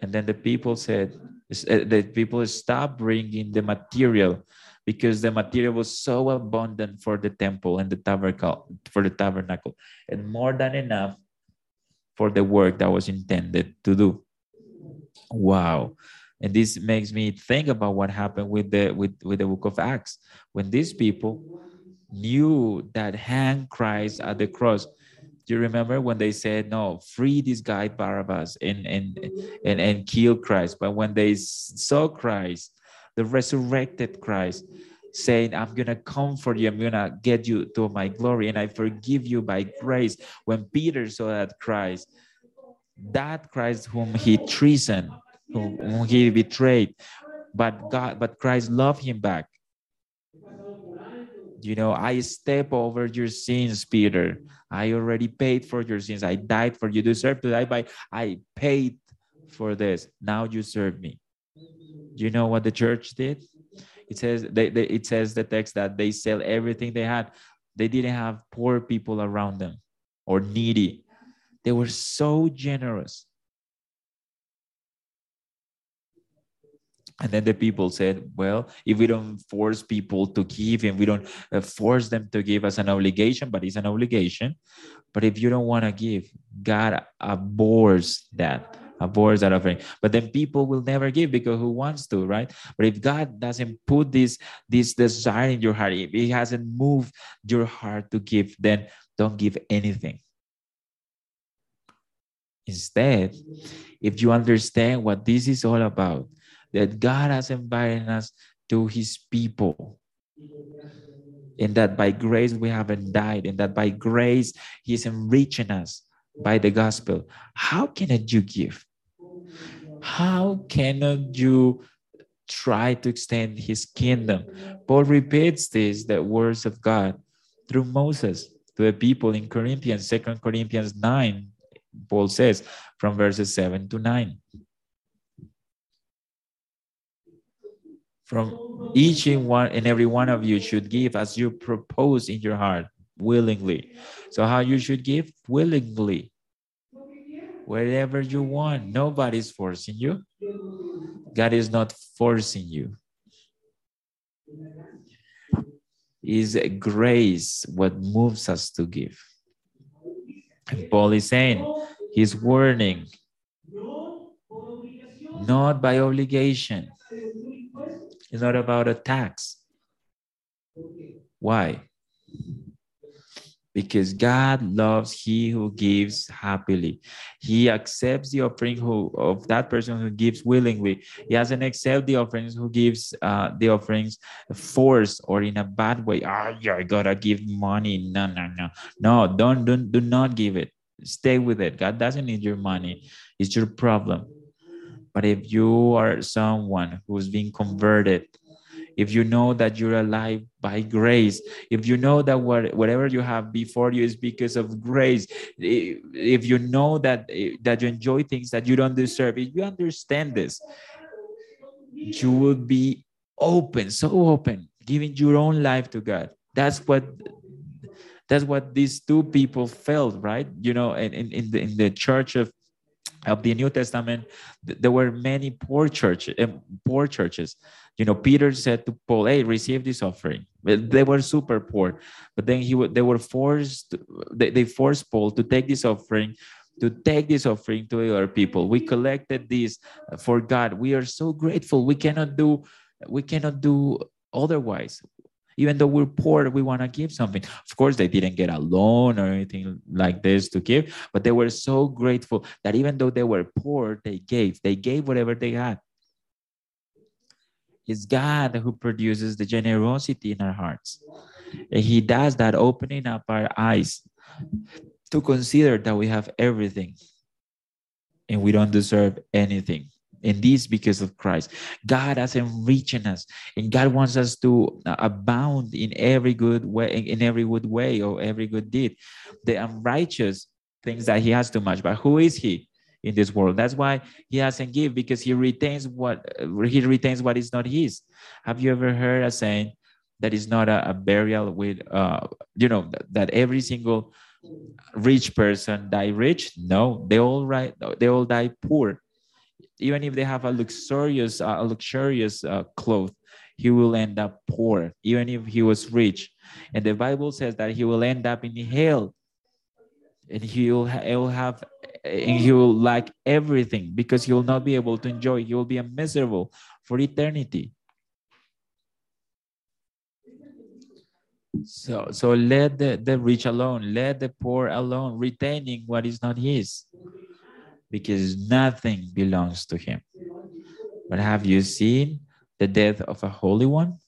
And then the people said, Uh, the people stopped bringing the material because the material was so abundant for the temple and the tabernacle for the tabernacle and more than enough for the work that was intended to do. Wow. And this makes me think about what happened with the with, with the book of acts. When these people knew that hang christ at the cross you remember when they said no free this guy barabbas and and and, and kill christ. But when they saw christ the resurrected christ saying i'm gonna comfort you. I'm gonna get you to my glory and i forgive you by grace. When peter saw that christ that Christ whom he treasoned, whom he betrayed, but God, but Christ loved him back. You know, I step over your sins, Peter. I already paid for your sins. I died for you. Deserve to die, but I paid for this. Now you serve me. You know what the church did? It says they, they, it says the text that they sell everything they had. They didn't have poor people around them or needy. They were so generous. And then the people said, well, if we don't force people to give and we don't uh, force them to give as an obligation, but it's an obligation. But if you don't want to give, God abhors that, abhors that offering. But then people will never give because who wants to, right? But if God doesn't put this, this desire in your heart, if He hasn't moved your heart to give, then don't give anything. Instead, if you understand what this is all about, that God has invited us to his people, and that by grace we haven't died, and that by grace he's enriching us by the gospel, how cannot you give? How cannot you try to extend his kingdom? Paul repeats this, the words of God through Moses to the people in Corinthians, Second Corinthians 9, Paul says from verses 7 to 9. From each and one and every one of you should give as you propose in your heart willingly. So, how you should give? Willingly. Wherever you want. Nobody's forcing you. God is not forcing you. Is grace what moves us to give. And Paul is saying, he's warning, not by obligation. It's not about a tax. Why? Because God loves he who gives happily. He accepts the offering who, of that person who gives willingly. He doesn't accept the offerings who gives uh, the offerings forced or in a bad way. Oh, yeah, I gotta give money. No, no, no. No, don't, don't do not give it. Stay with it. God doesn't need your money. It's your problem. But if you are someone who's being converted if you know that you're alive by grace, if you know that what, whatever you have before you is because of grace, if you know that, that you enjoy things that you don't deserve, if you understand this, you will be open, so open, giving your own life to God. That's what that's what these two people felt, right? You know, in, in, the, in the church of of the New Testament, there were many poor churches, eh, poor churches. You know, Peter said to Paul, "Hey, receive this offering." They were super poor, but then he they were forced. They, they forced Paul to take this offering, to take this offering to other people. We collected this for God. We are so grateful. We cannot do, we cannot do otherwise even though we're poor, we want to give something. Of course, they didn't get a loan or anything like this to give, but they were so grateful that even though they were poor, they gave. They gave whatever they had. It's God who produces the generosity in our hearts. And He does that, opening up our eyes to consider that we have everything and we don't deserve anything and this because of Christ. God has enriched us, and God wants us to uh, abound in every good way, in every good way or every good deed. The unrighteous thinks that he has too much, but who is he in this world? That's why he hasn't give because he retains what he retains what is not his. Have you ever heard a saying that is not a, a burial with, uh, you know, that every single rich person die rich? No, they all right, they all die poor even if they have a luxurious, uh, a luxurious uh, cloth, he will end up poor, even if he was rich. And the Bible says that he will end up in hell, and he will, will have, and he will lack everything because he will not be able to enjoy. He will be a miserable for eternity. So, so let the, the rich alone, let the poor alone, retaining what is not his because nothing belongs to him. But have you seen the death of a holy one?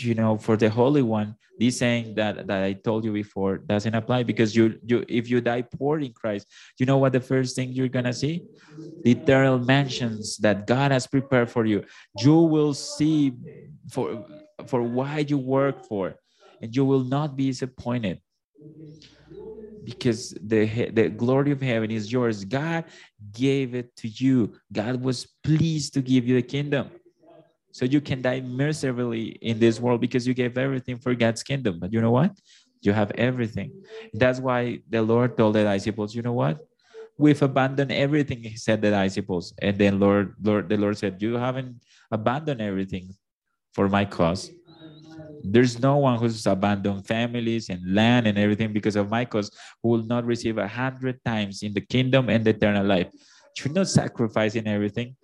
You know, for the holy one, this saying that, that I told you before doesn't apply because you you if you die poor in Christ, you know what the first thing you're gonna see? The eternal mansions that God has prepared for you. You will see for for why you work for, and you will not be disappointed because the the glory of heaven is yours. God gave it to you. God was pleased to give you the kingdom. So you can die mercifully in this world because you gave everything for God's kingdom. But you know what? You have everything. That's why the Lord told the disciples, you know what? We've abandoned everything, he said the disciples. And then Lord, Lord, the Lord said, You haven't abandoned everything for my cause. There's no one who's abandoned families and land and everything because of my cause who will not receive a hundred times in the kingdom and the eternal life. You're not sacrificing everything.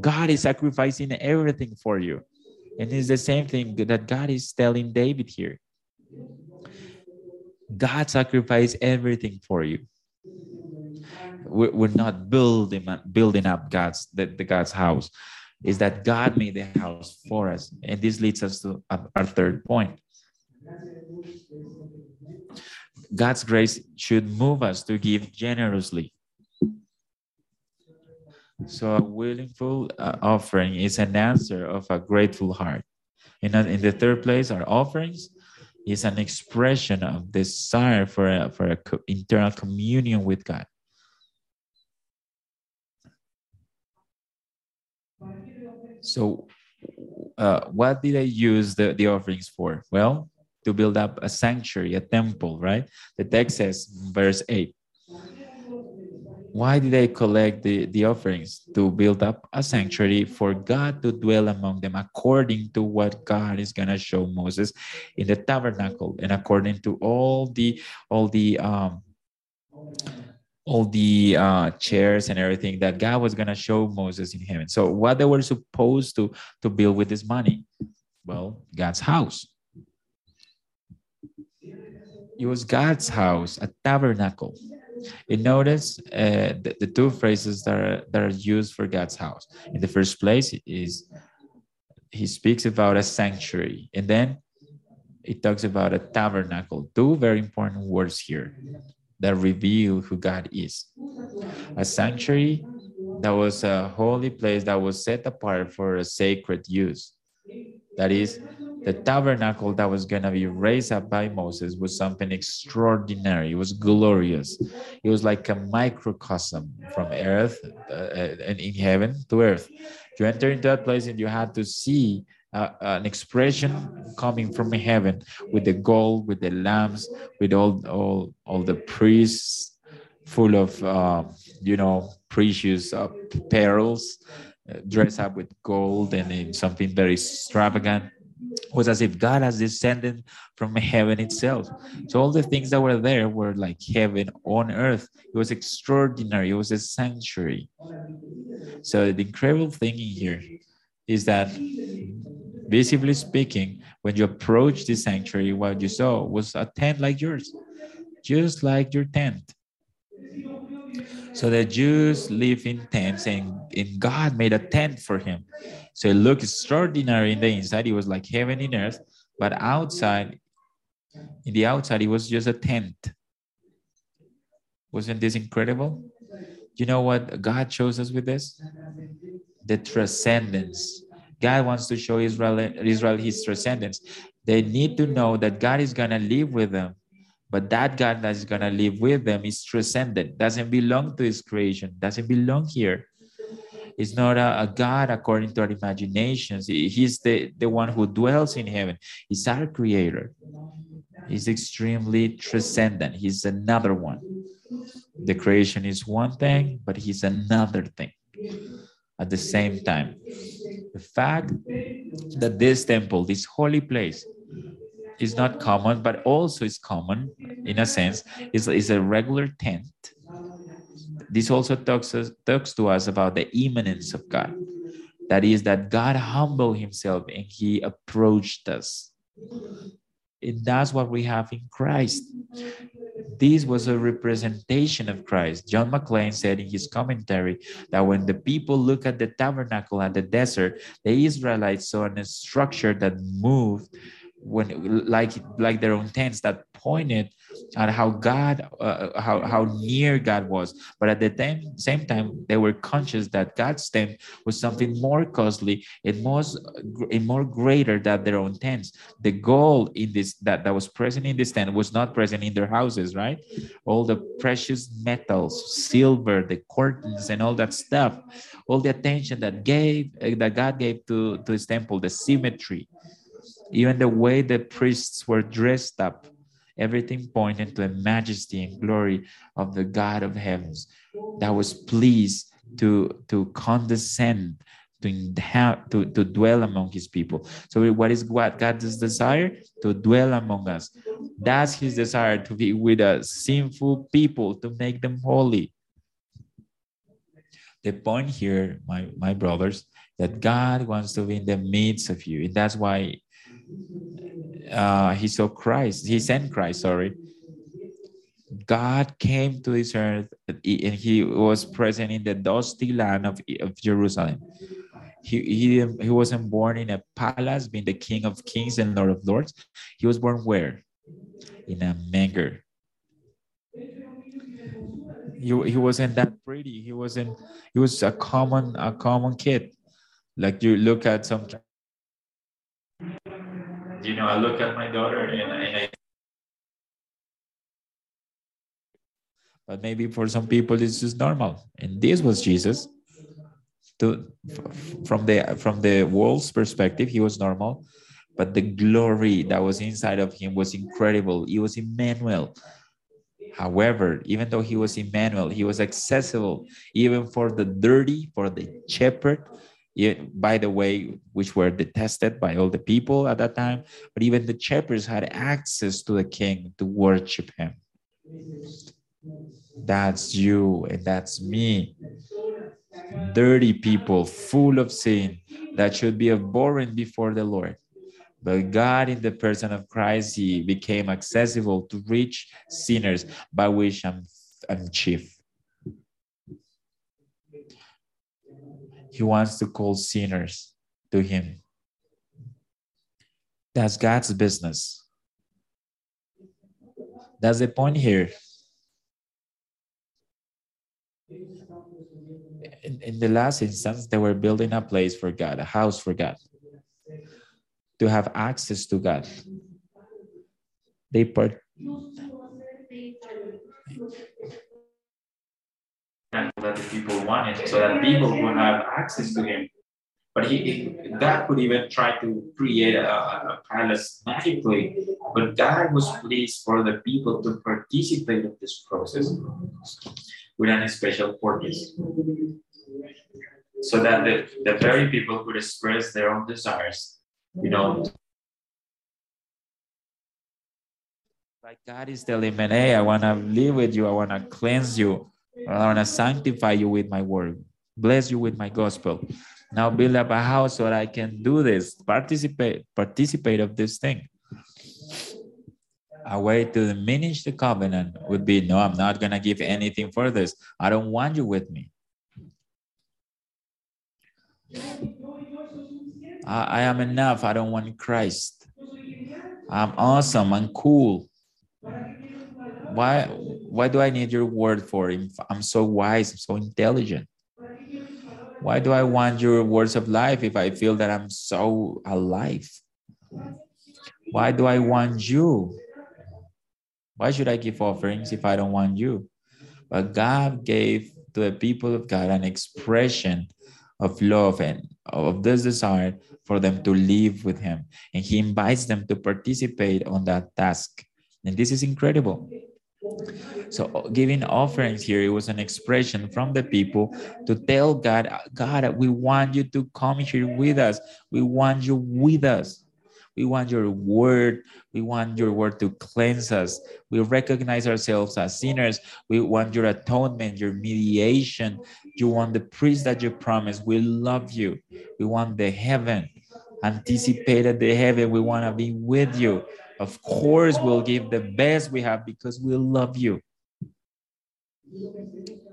God is sacrificing everything for you. And it's the same thing that God is telling David here. God sacrificed everything for you. We're not building building up God's the, the God's house is that God made the house for us. And this leads us to our third point. God's grace should move us to give generously. So a willful uh, offering is an answer of a grateful heart. In, in the third place, our offerings is an expression of desire for a, for a internal communion with God. So, uh, what did I use the, the offerings for? Well, to build up a sanctuary, a temple, right? The text says, verse 8. Why did they collect the, the offerings? To build up a sanctuary for God to dwell among them according to what God is gonna show Moses in the tabernacle and according to all the all the um all the uh, chairs and everything that God was going to show Moses in heaven. So what they were supposed to to build with this money? Well, God's house. It was God's house, a tabernacle. And notice uh, the, the two phrases that are, that are used for God's house. In the first place is he speaks about a sanctuary, and then it talks about a tabernacle. Two very important words here that reveal who God is. A sanctuary that was a holy place that was set apart for a sacred use. That is, the tabernacle that was going to be raised up by Moses was something extraordinary. It was glorious. It was like a microcosm from earth uh, and in heaven to earth. You enter into that place and you had to see uh, an expression coming from heaven with the gold, with the lamps, with all all all the priests full of uh, you know precious uh, uh, dressed up with gold and in something very extravagant. It was as if God has descended from heaven itself. So all the things that were there were like heaven on earth. It was extraordinary. It was a sanctuary. So the incredible thing in here is that visibly speaking, when you approach the sanctuary, what you saw was a tent like yours, just like your tent. So the Jews live in tents, and, and God made a tent for him. So it looked extraordinary in the inside. It was like heaven in earth, but outside, in the outside, it was just a tent. Wasn't this incredible? You know what God shows us with this? The transcendence. God wants to show Israel, Israel his transcendence. They need to know that God is going to live with them but that God that is going to live with them is transcendent, doesn't belong to his creation, doesn't belong here. It's not a, a, God according to our imaginations. He's the, the one who dwells in heaven. He's our creator. He's extremely transcendent. He's another one. The creation is one thing, but he's another thing at the same time. The fact that this temple, this holy place, is not common, but also is common in a sense, is, is a regular tent. This also talks, talks to us about the immanence of God. That is, that God humbled himself and he approached us. And that's what we have in Christ. This was a representation of Christ. John McLean said in his commentary that when the people look at the tabernacle at the desert, the Israelites saw a structure that moved when like like their own tents that pointed at how God uh, how how near God was. But at the same same time they were conscious that God's tent was something more costly and more and more greater than their own tents. The gold in this that that was present in this tent was not present in their houses right? All the precious metals silver the curtains and all that stuff all the attention that gave that God gave to to his temple the symmetry even the way the priests were dressed up, everything pointed to the majesty and glory of the God of heavens that was pleased to, to condescend to, to, to dwell among his people. So what is what God's desire? To dwell among us. That's his desire to be with us, sinful people, to make them holy. The point here, my, my brothers, that God wants to be in the midst of you. And that's why uh, he saw Christ. He sent Christ, sorry. God came to this earth and he was present in the dusty land of, of Jerusalem. He, he, he wasn't born in a palace, being the king of kings and lord of lords. He was born where? In a manger. He, he wasn't that pretty. He wasn't, he was a common, a common kid. Like you look at some you know, I look at my daughter and, and I but maybe for some people it's just normal. And this was jesus. To from the from the world's perspective he was normal. But the glory that was inside of him was incredible. He was emmanuel. However even though he was emmanuel he was accessible even for the dirty for the shepherd by the way, which were detested by all the people at that time, but even the shepherds had access to the king to worship him. That's you and that's me. Dirty people, full of sin, that should be abhorrent before the Lord. But God, in the person of Christ, He became accessible to rich sinners, by which I'm, I'm chief. He wants to call sinners to Him. That's God's business. That's the point here. in, in the last instance, they were building a place for God, a house for God, to have access to God. They part that the people wanted, so that people would have access to Him. But he, God could even try to create a, a palace magically. But God was pleased for the people to participate in this process with a special purpose. So that the, the very people could express their own desires, you know. Like God is telling me, hey, I want to live with you, I want to cleanse you, I want to sanctify you with my word, bless you with my gospel. Now build up a house so that I can do this, participate, participate of this thing. A way to diminish the covenant would be, no, I'm not gonna give anything for this. I don't want you with me. I, I am enough. I don't want Christ. I'm awesome. I'm cool. Why, why do I need your word for? if I'm so wise, I'm so intelligent. Why do I want your words of life if I feel that I'm so alive? Why do I want you? Why should I give offerings if I don't want you? But God gave to the people of God an expression of love and of this desire for them to live with Him. And He invites them to participate on that task. And this is incredible. So giving offerings here, it was an expression from the people to tell God, God, we want you to come here with us. We want you with us. We want your word. We want your word to cleanse us. We recognize ourselves as sinners. We want your atonement, your mediation. You want the priest that you promised. We love you. We want the heaven, anticipated the heaven. We want to be with you. Of course, we'll give the best we have because we love you.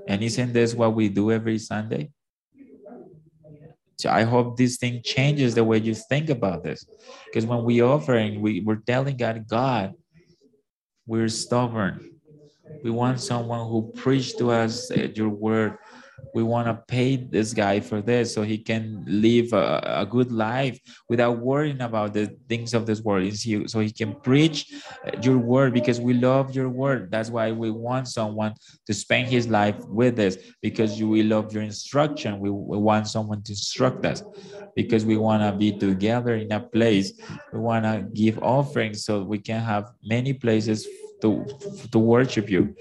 And isn't this what we do every Sunday? So I hope this thing changes the way you think about this. Because when we offering, we, we're telling God, God, we're stubborn. We want someone who preach to us uh, your word we want to pay this guy for this so he can live a, a, good life without worrying about the things of this world. So he can preach your word because we love your word. That's why we want someone to spend his life with us because you we love your instruction. We, we want someone to instruct us because we want to be together in a place. We want to give offerings so we can have many places to to worship you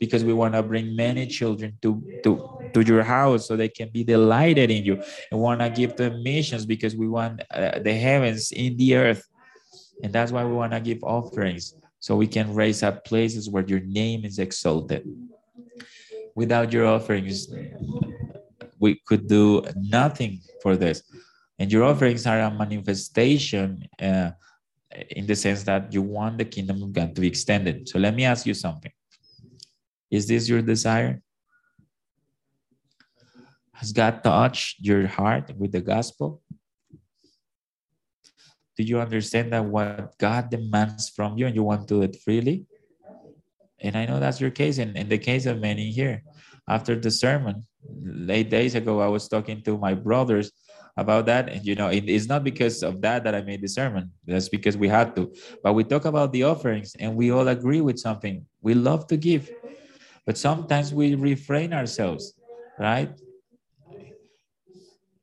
because we want to bring many children to, to, to your house so they can be delighted in you. And want to give them missions because we want uh, the heavens in the earth. And that's why we want to give offerings so we can raise up places where your name is exalted. Without your offerings, we could do nothing for this. And your offerings are a manifestation uh, in the sense that you want the kingdom of God to be extended. So let me ask you something. Is this your desire? Has God touched your heart with the gospel? Do you understand that what God demands from you and you want to do it freely? And I know that's your case, and in the case of many here. After the sermon, eight days ago, I was talking to my brothers about that. And you know, it, it's not because of that that I made the sermon. That's because we had to. But we talk about the offerings and we all agree with something. We love to give. But sometimes we refrain ourselves, right?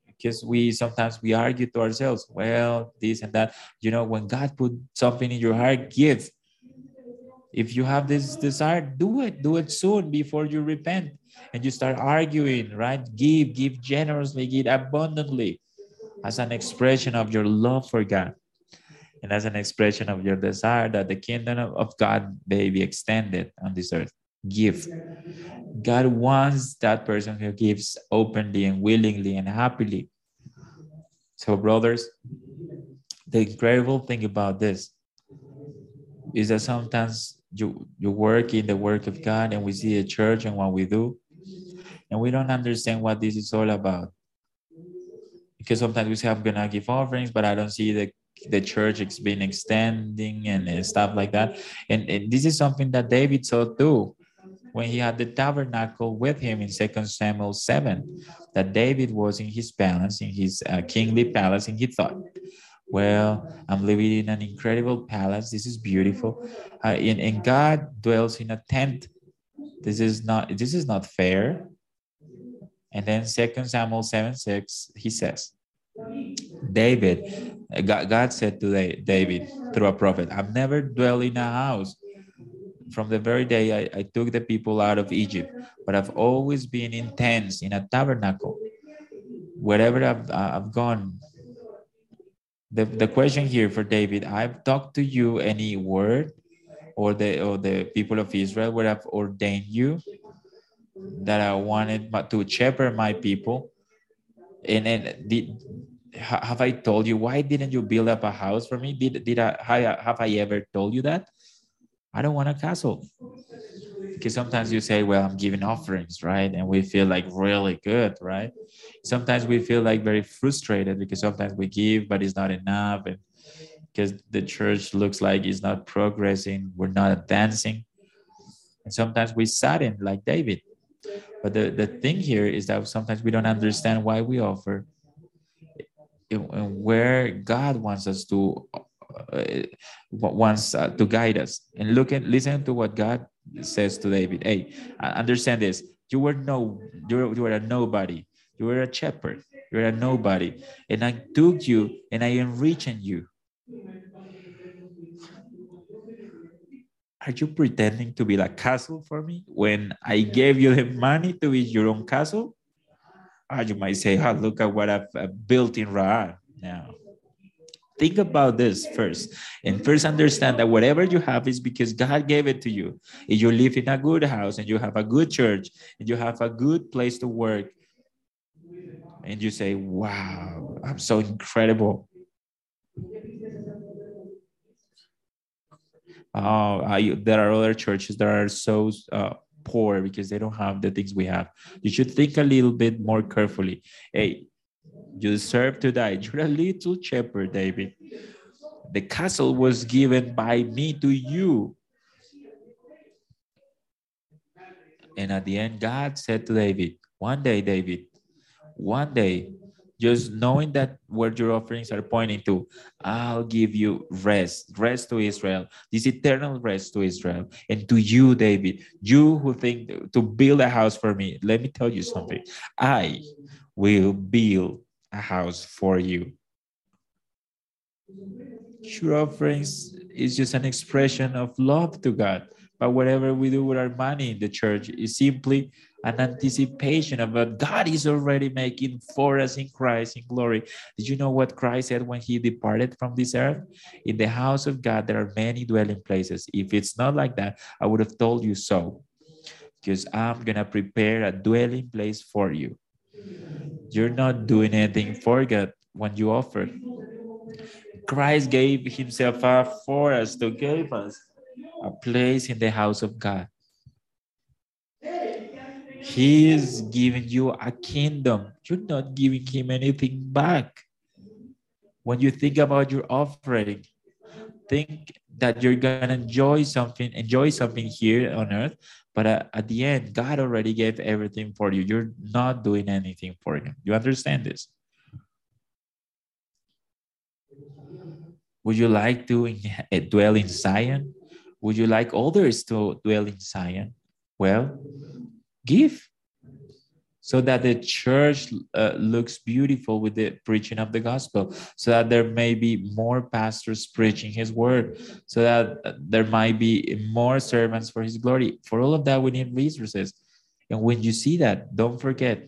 Because we sometimes we argue to ourselves, well, this and that. You know, when God put something in your heart, give. If you have this desire, do it. Do it soon before you repent and you start arguing, right? Give, give generously, give abundantly as an expression of your love for God and as an expression of your desire that the kingdom of God may be extended on this earth give. God wants that person who gives openly and willingly and happily. So, brothers, the incredible thing about this is that sometimes you, you work in the work of God and we see the church and what we do, and we don't understand what this is all about. Because sometimes we say, I'm going to give offerings, but I don't see the the church has been extending and, and stuff like that. And, and this is something that David saw too when he had the tabernacle with him in 2 Samuel 7, that David was in his palace, in his uh, kingly palace, and he thought, well, I'm living in an incredible palace. This is beautiful. Uh, and, and God dwells in a tent. This is not this is not fair. And then Second Samuel 7 6, he says, David, God, God said to David through a prophet, I've never dwelled in a house from the very day I, I took the people out of Egypt, but I've always been in tents in a tabernacle. Wherever I've, I've gone, the, the question here for David, I've talked to you any word or the or the people of Israel where I've ordained you that I wanted to shepherd my people. And then did have I told you why didn't you build up a house for me? Did did I have I ever told you that? I don't want a castle. Because sometimes you say, well, I'm giving offerings, right? And we feel like really good, right? Sometimes we feel like very frustrated because sometimes we give, but it's not enough. And because the church looks like it's not progressing, we're not advancing. And sometimes we sadden like David. But the, the thing here is that sometimes we don't understand why we offer and where God wants us to wants uh, to guide us. And look and listen to what God says to David. Hey, understand this. You were no, you were, you were a nobody. You were a shepherd. You were a nobody. And I took you and I enriched you. Are you pretending to be a castle for me when I gave you the money to build your own castle? Ah, you might say, oh, look at what I've built in Ra. Now, Think about this first. And first understand that whatever you have is because God gave it to you. If you live in a good house and you have a good church and you have a good place to work, and you say, wow, I'm so incredible. Oh, I, there are other churches that are so uh, poor because they don't have the things we have. You should think a little bit more carefully. Hey, you deserve to die. You're a little shepherd, David. The castle was given by me to you. And at the end, God said to David, One day, David, one day, just knowing that where your offerings are pointing to, I'll give you rest, rest to Israel, this eternal rest to Israel. And to you, David, you who think to build a house for me, let me tell you something. I will build a house for you. Sure offerings is just an expression of love to God. But whatever we do with our money in the church is simply an anticipation of what God is already making for us in Christ in glory. Did you know what Christ said when he departed from this earth? In the house of God, there are many dwelling places. If it's not like that, I would have told you so. Because I'm going to prepare a dwelling place for you. You're not doing anything for God when you offer. Christ gave himself up for us to give us a place in the house of God. He is giving you a kingdom. You're not giving him anything back. When you think about your offering, think that you're gonna enjoy something, enjoy something here on earth, but uh, at the end, God already gave everything for you. You're not doing anything for Him. You understand this? Would you like to eh, dwell in Zion? Would you like others to dwell in Zion? Well, give so that the church uh, looks beautiful with the preaching of the gospel, so that there may be more pastors preaching his word, so that uh, there might be more servants for his glory. For all of that, we need resources. And when you see that, don't forget,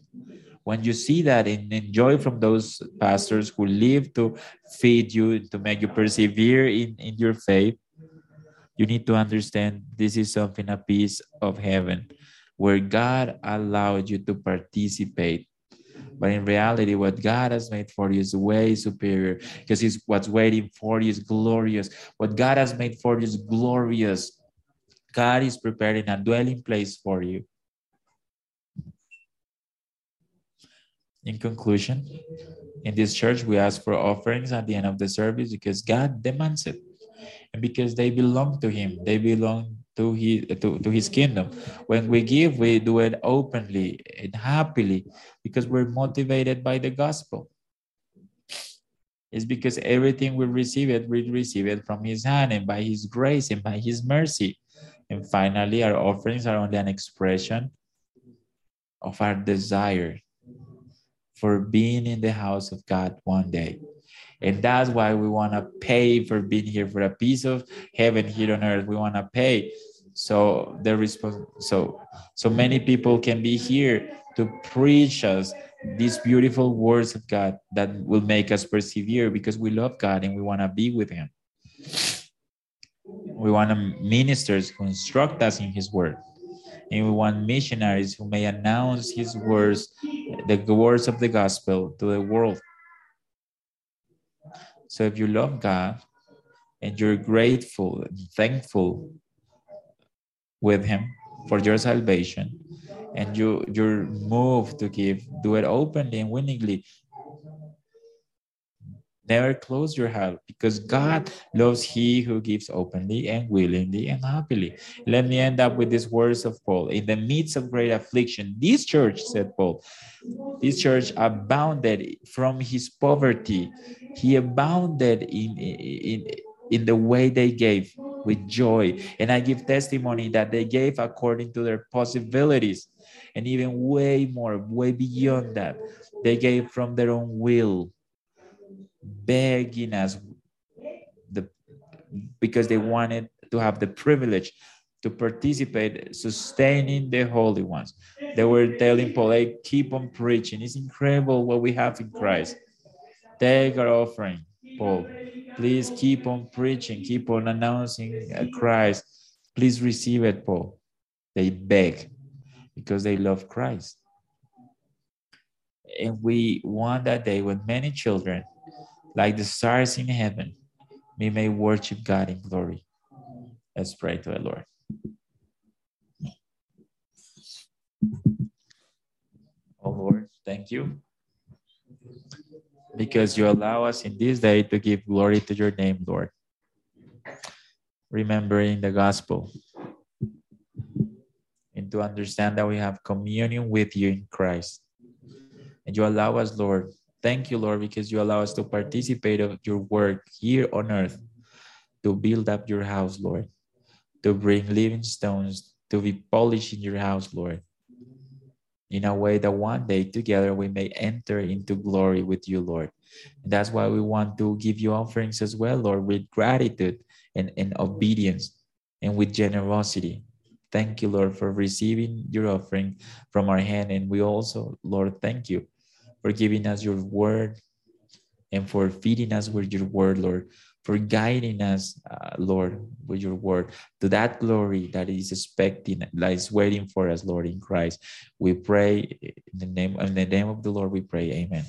when you see that and enjoy from those pastors who live to feed you, to make you persevere in, in your faith, you need to understand this is something a piece of heaven where God allowed you to participate. But in reality, what God has made for you is way superior because he's, what's waiting for you is glorious. What God has made for you is glorious. God is preparing a dwelling place for you. In conclusion, in this church, we ask for offerings at the end of the service because God demands it. And because they belong to Him, they belong to his to, to his kingdom when we give we do it openly and happily because we're motivated by the gospel it's because everything we receive it we receive it from his hand and by his grace and by his mercy and finally our offerings are only an expression of our desire for being in the house of god one day and that's why we want to pay for being here for a piece of heaven here on earth. We want to pay. So the response so so many people can be here to preach us these beautiful words of God that will make us persevere because we love God and we want to be with Him. We want ministers who instruct us in His word. And we want missionaries who may announce His words, the words of the gospel to the world. So if you love God and you're grateful and thankful with Him for your salvation, and you your move to give, do it openly and willingly. Never close your heart because God loves he who gives openly and willingly and happily. Let me end up with these words of Paul. In the midst of great affliction, this church, said Paul, this church abounded from his poverty. He abounded in, in, in the way they gave with joy. And I give testimony that they gave according to their possibilities and even way more, way beyond that. They gave from their own will begging us the because they wanted to have the privilege to participate sustaining the holy ones they were telling paul hey, keep on preaching it's incredible what we have in christ take our offering paul please keep on preaching keep on announcing uh, christ please receive it paul they beg because they love christ and we want that day when many children like the stars in heaven, we may worship God in glory. Let's pray to the Lord. Oh Lord, thank you. Because you allow us in this day to give glory to your name, Lord. Remembering the gospel. And to understand that we have communion with you in Christ. And you allow us, Lord, Thank you, Lord, because you allow us to participate of your work here on earth. To build up your house, Lord, to bring living stones to be polished in your house, Lord, in a way that one day together we may enter into glory with you, Lord. And that's why we want to give you offerings as well, Lord, with gratitude and, and obedience and with generosity. Thank you, Lord, for receiving your offering from our hand. And we also, Lord, thank you for giving us your word and for feeding us with your word, Lord, for guiding us, uh, Lord, with your word to that glory that is expecting, that is waiting for us, Lord, in Christ. We pray in the name, in the name of the Lord, we pray. Amen.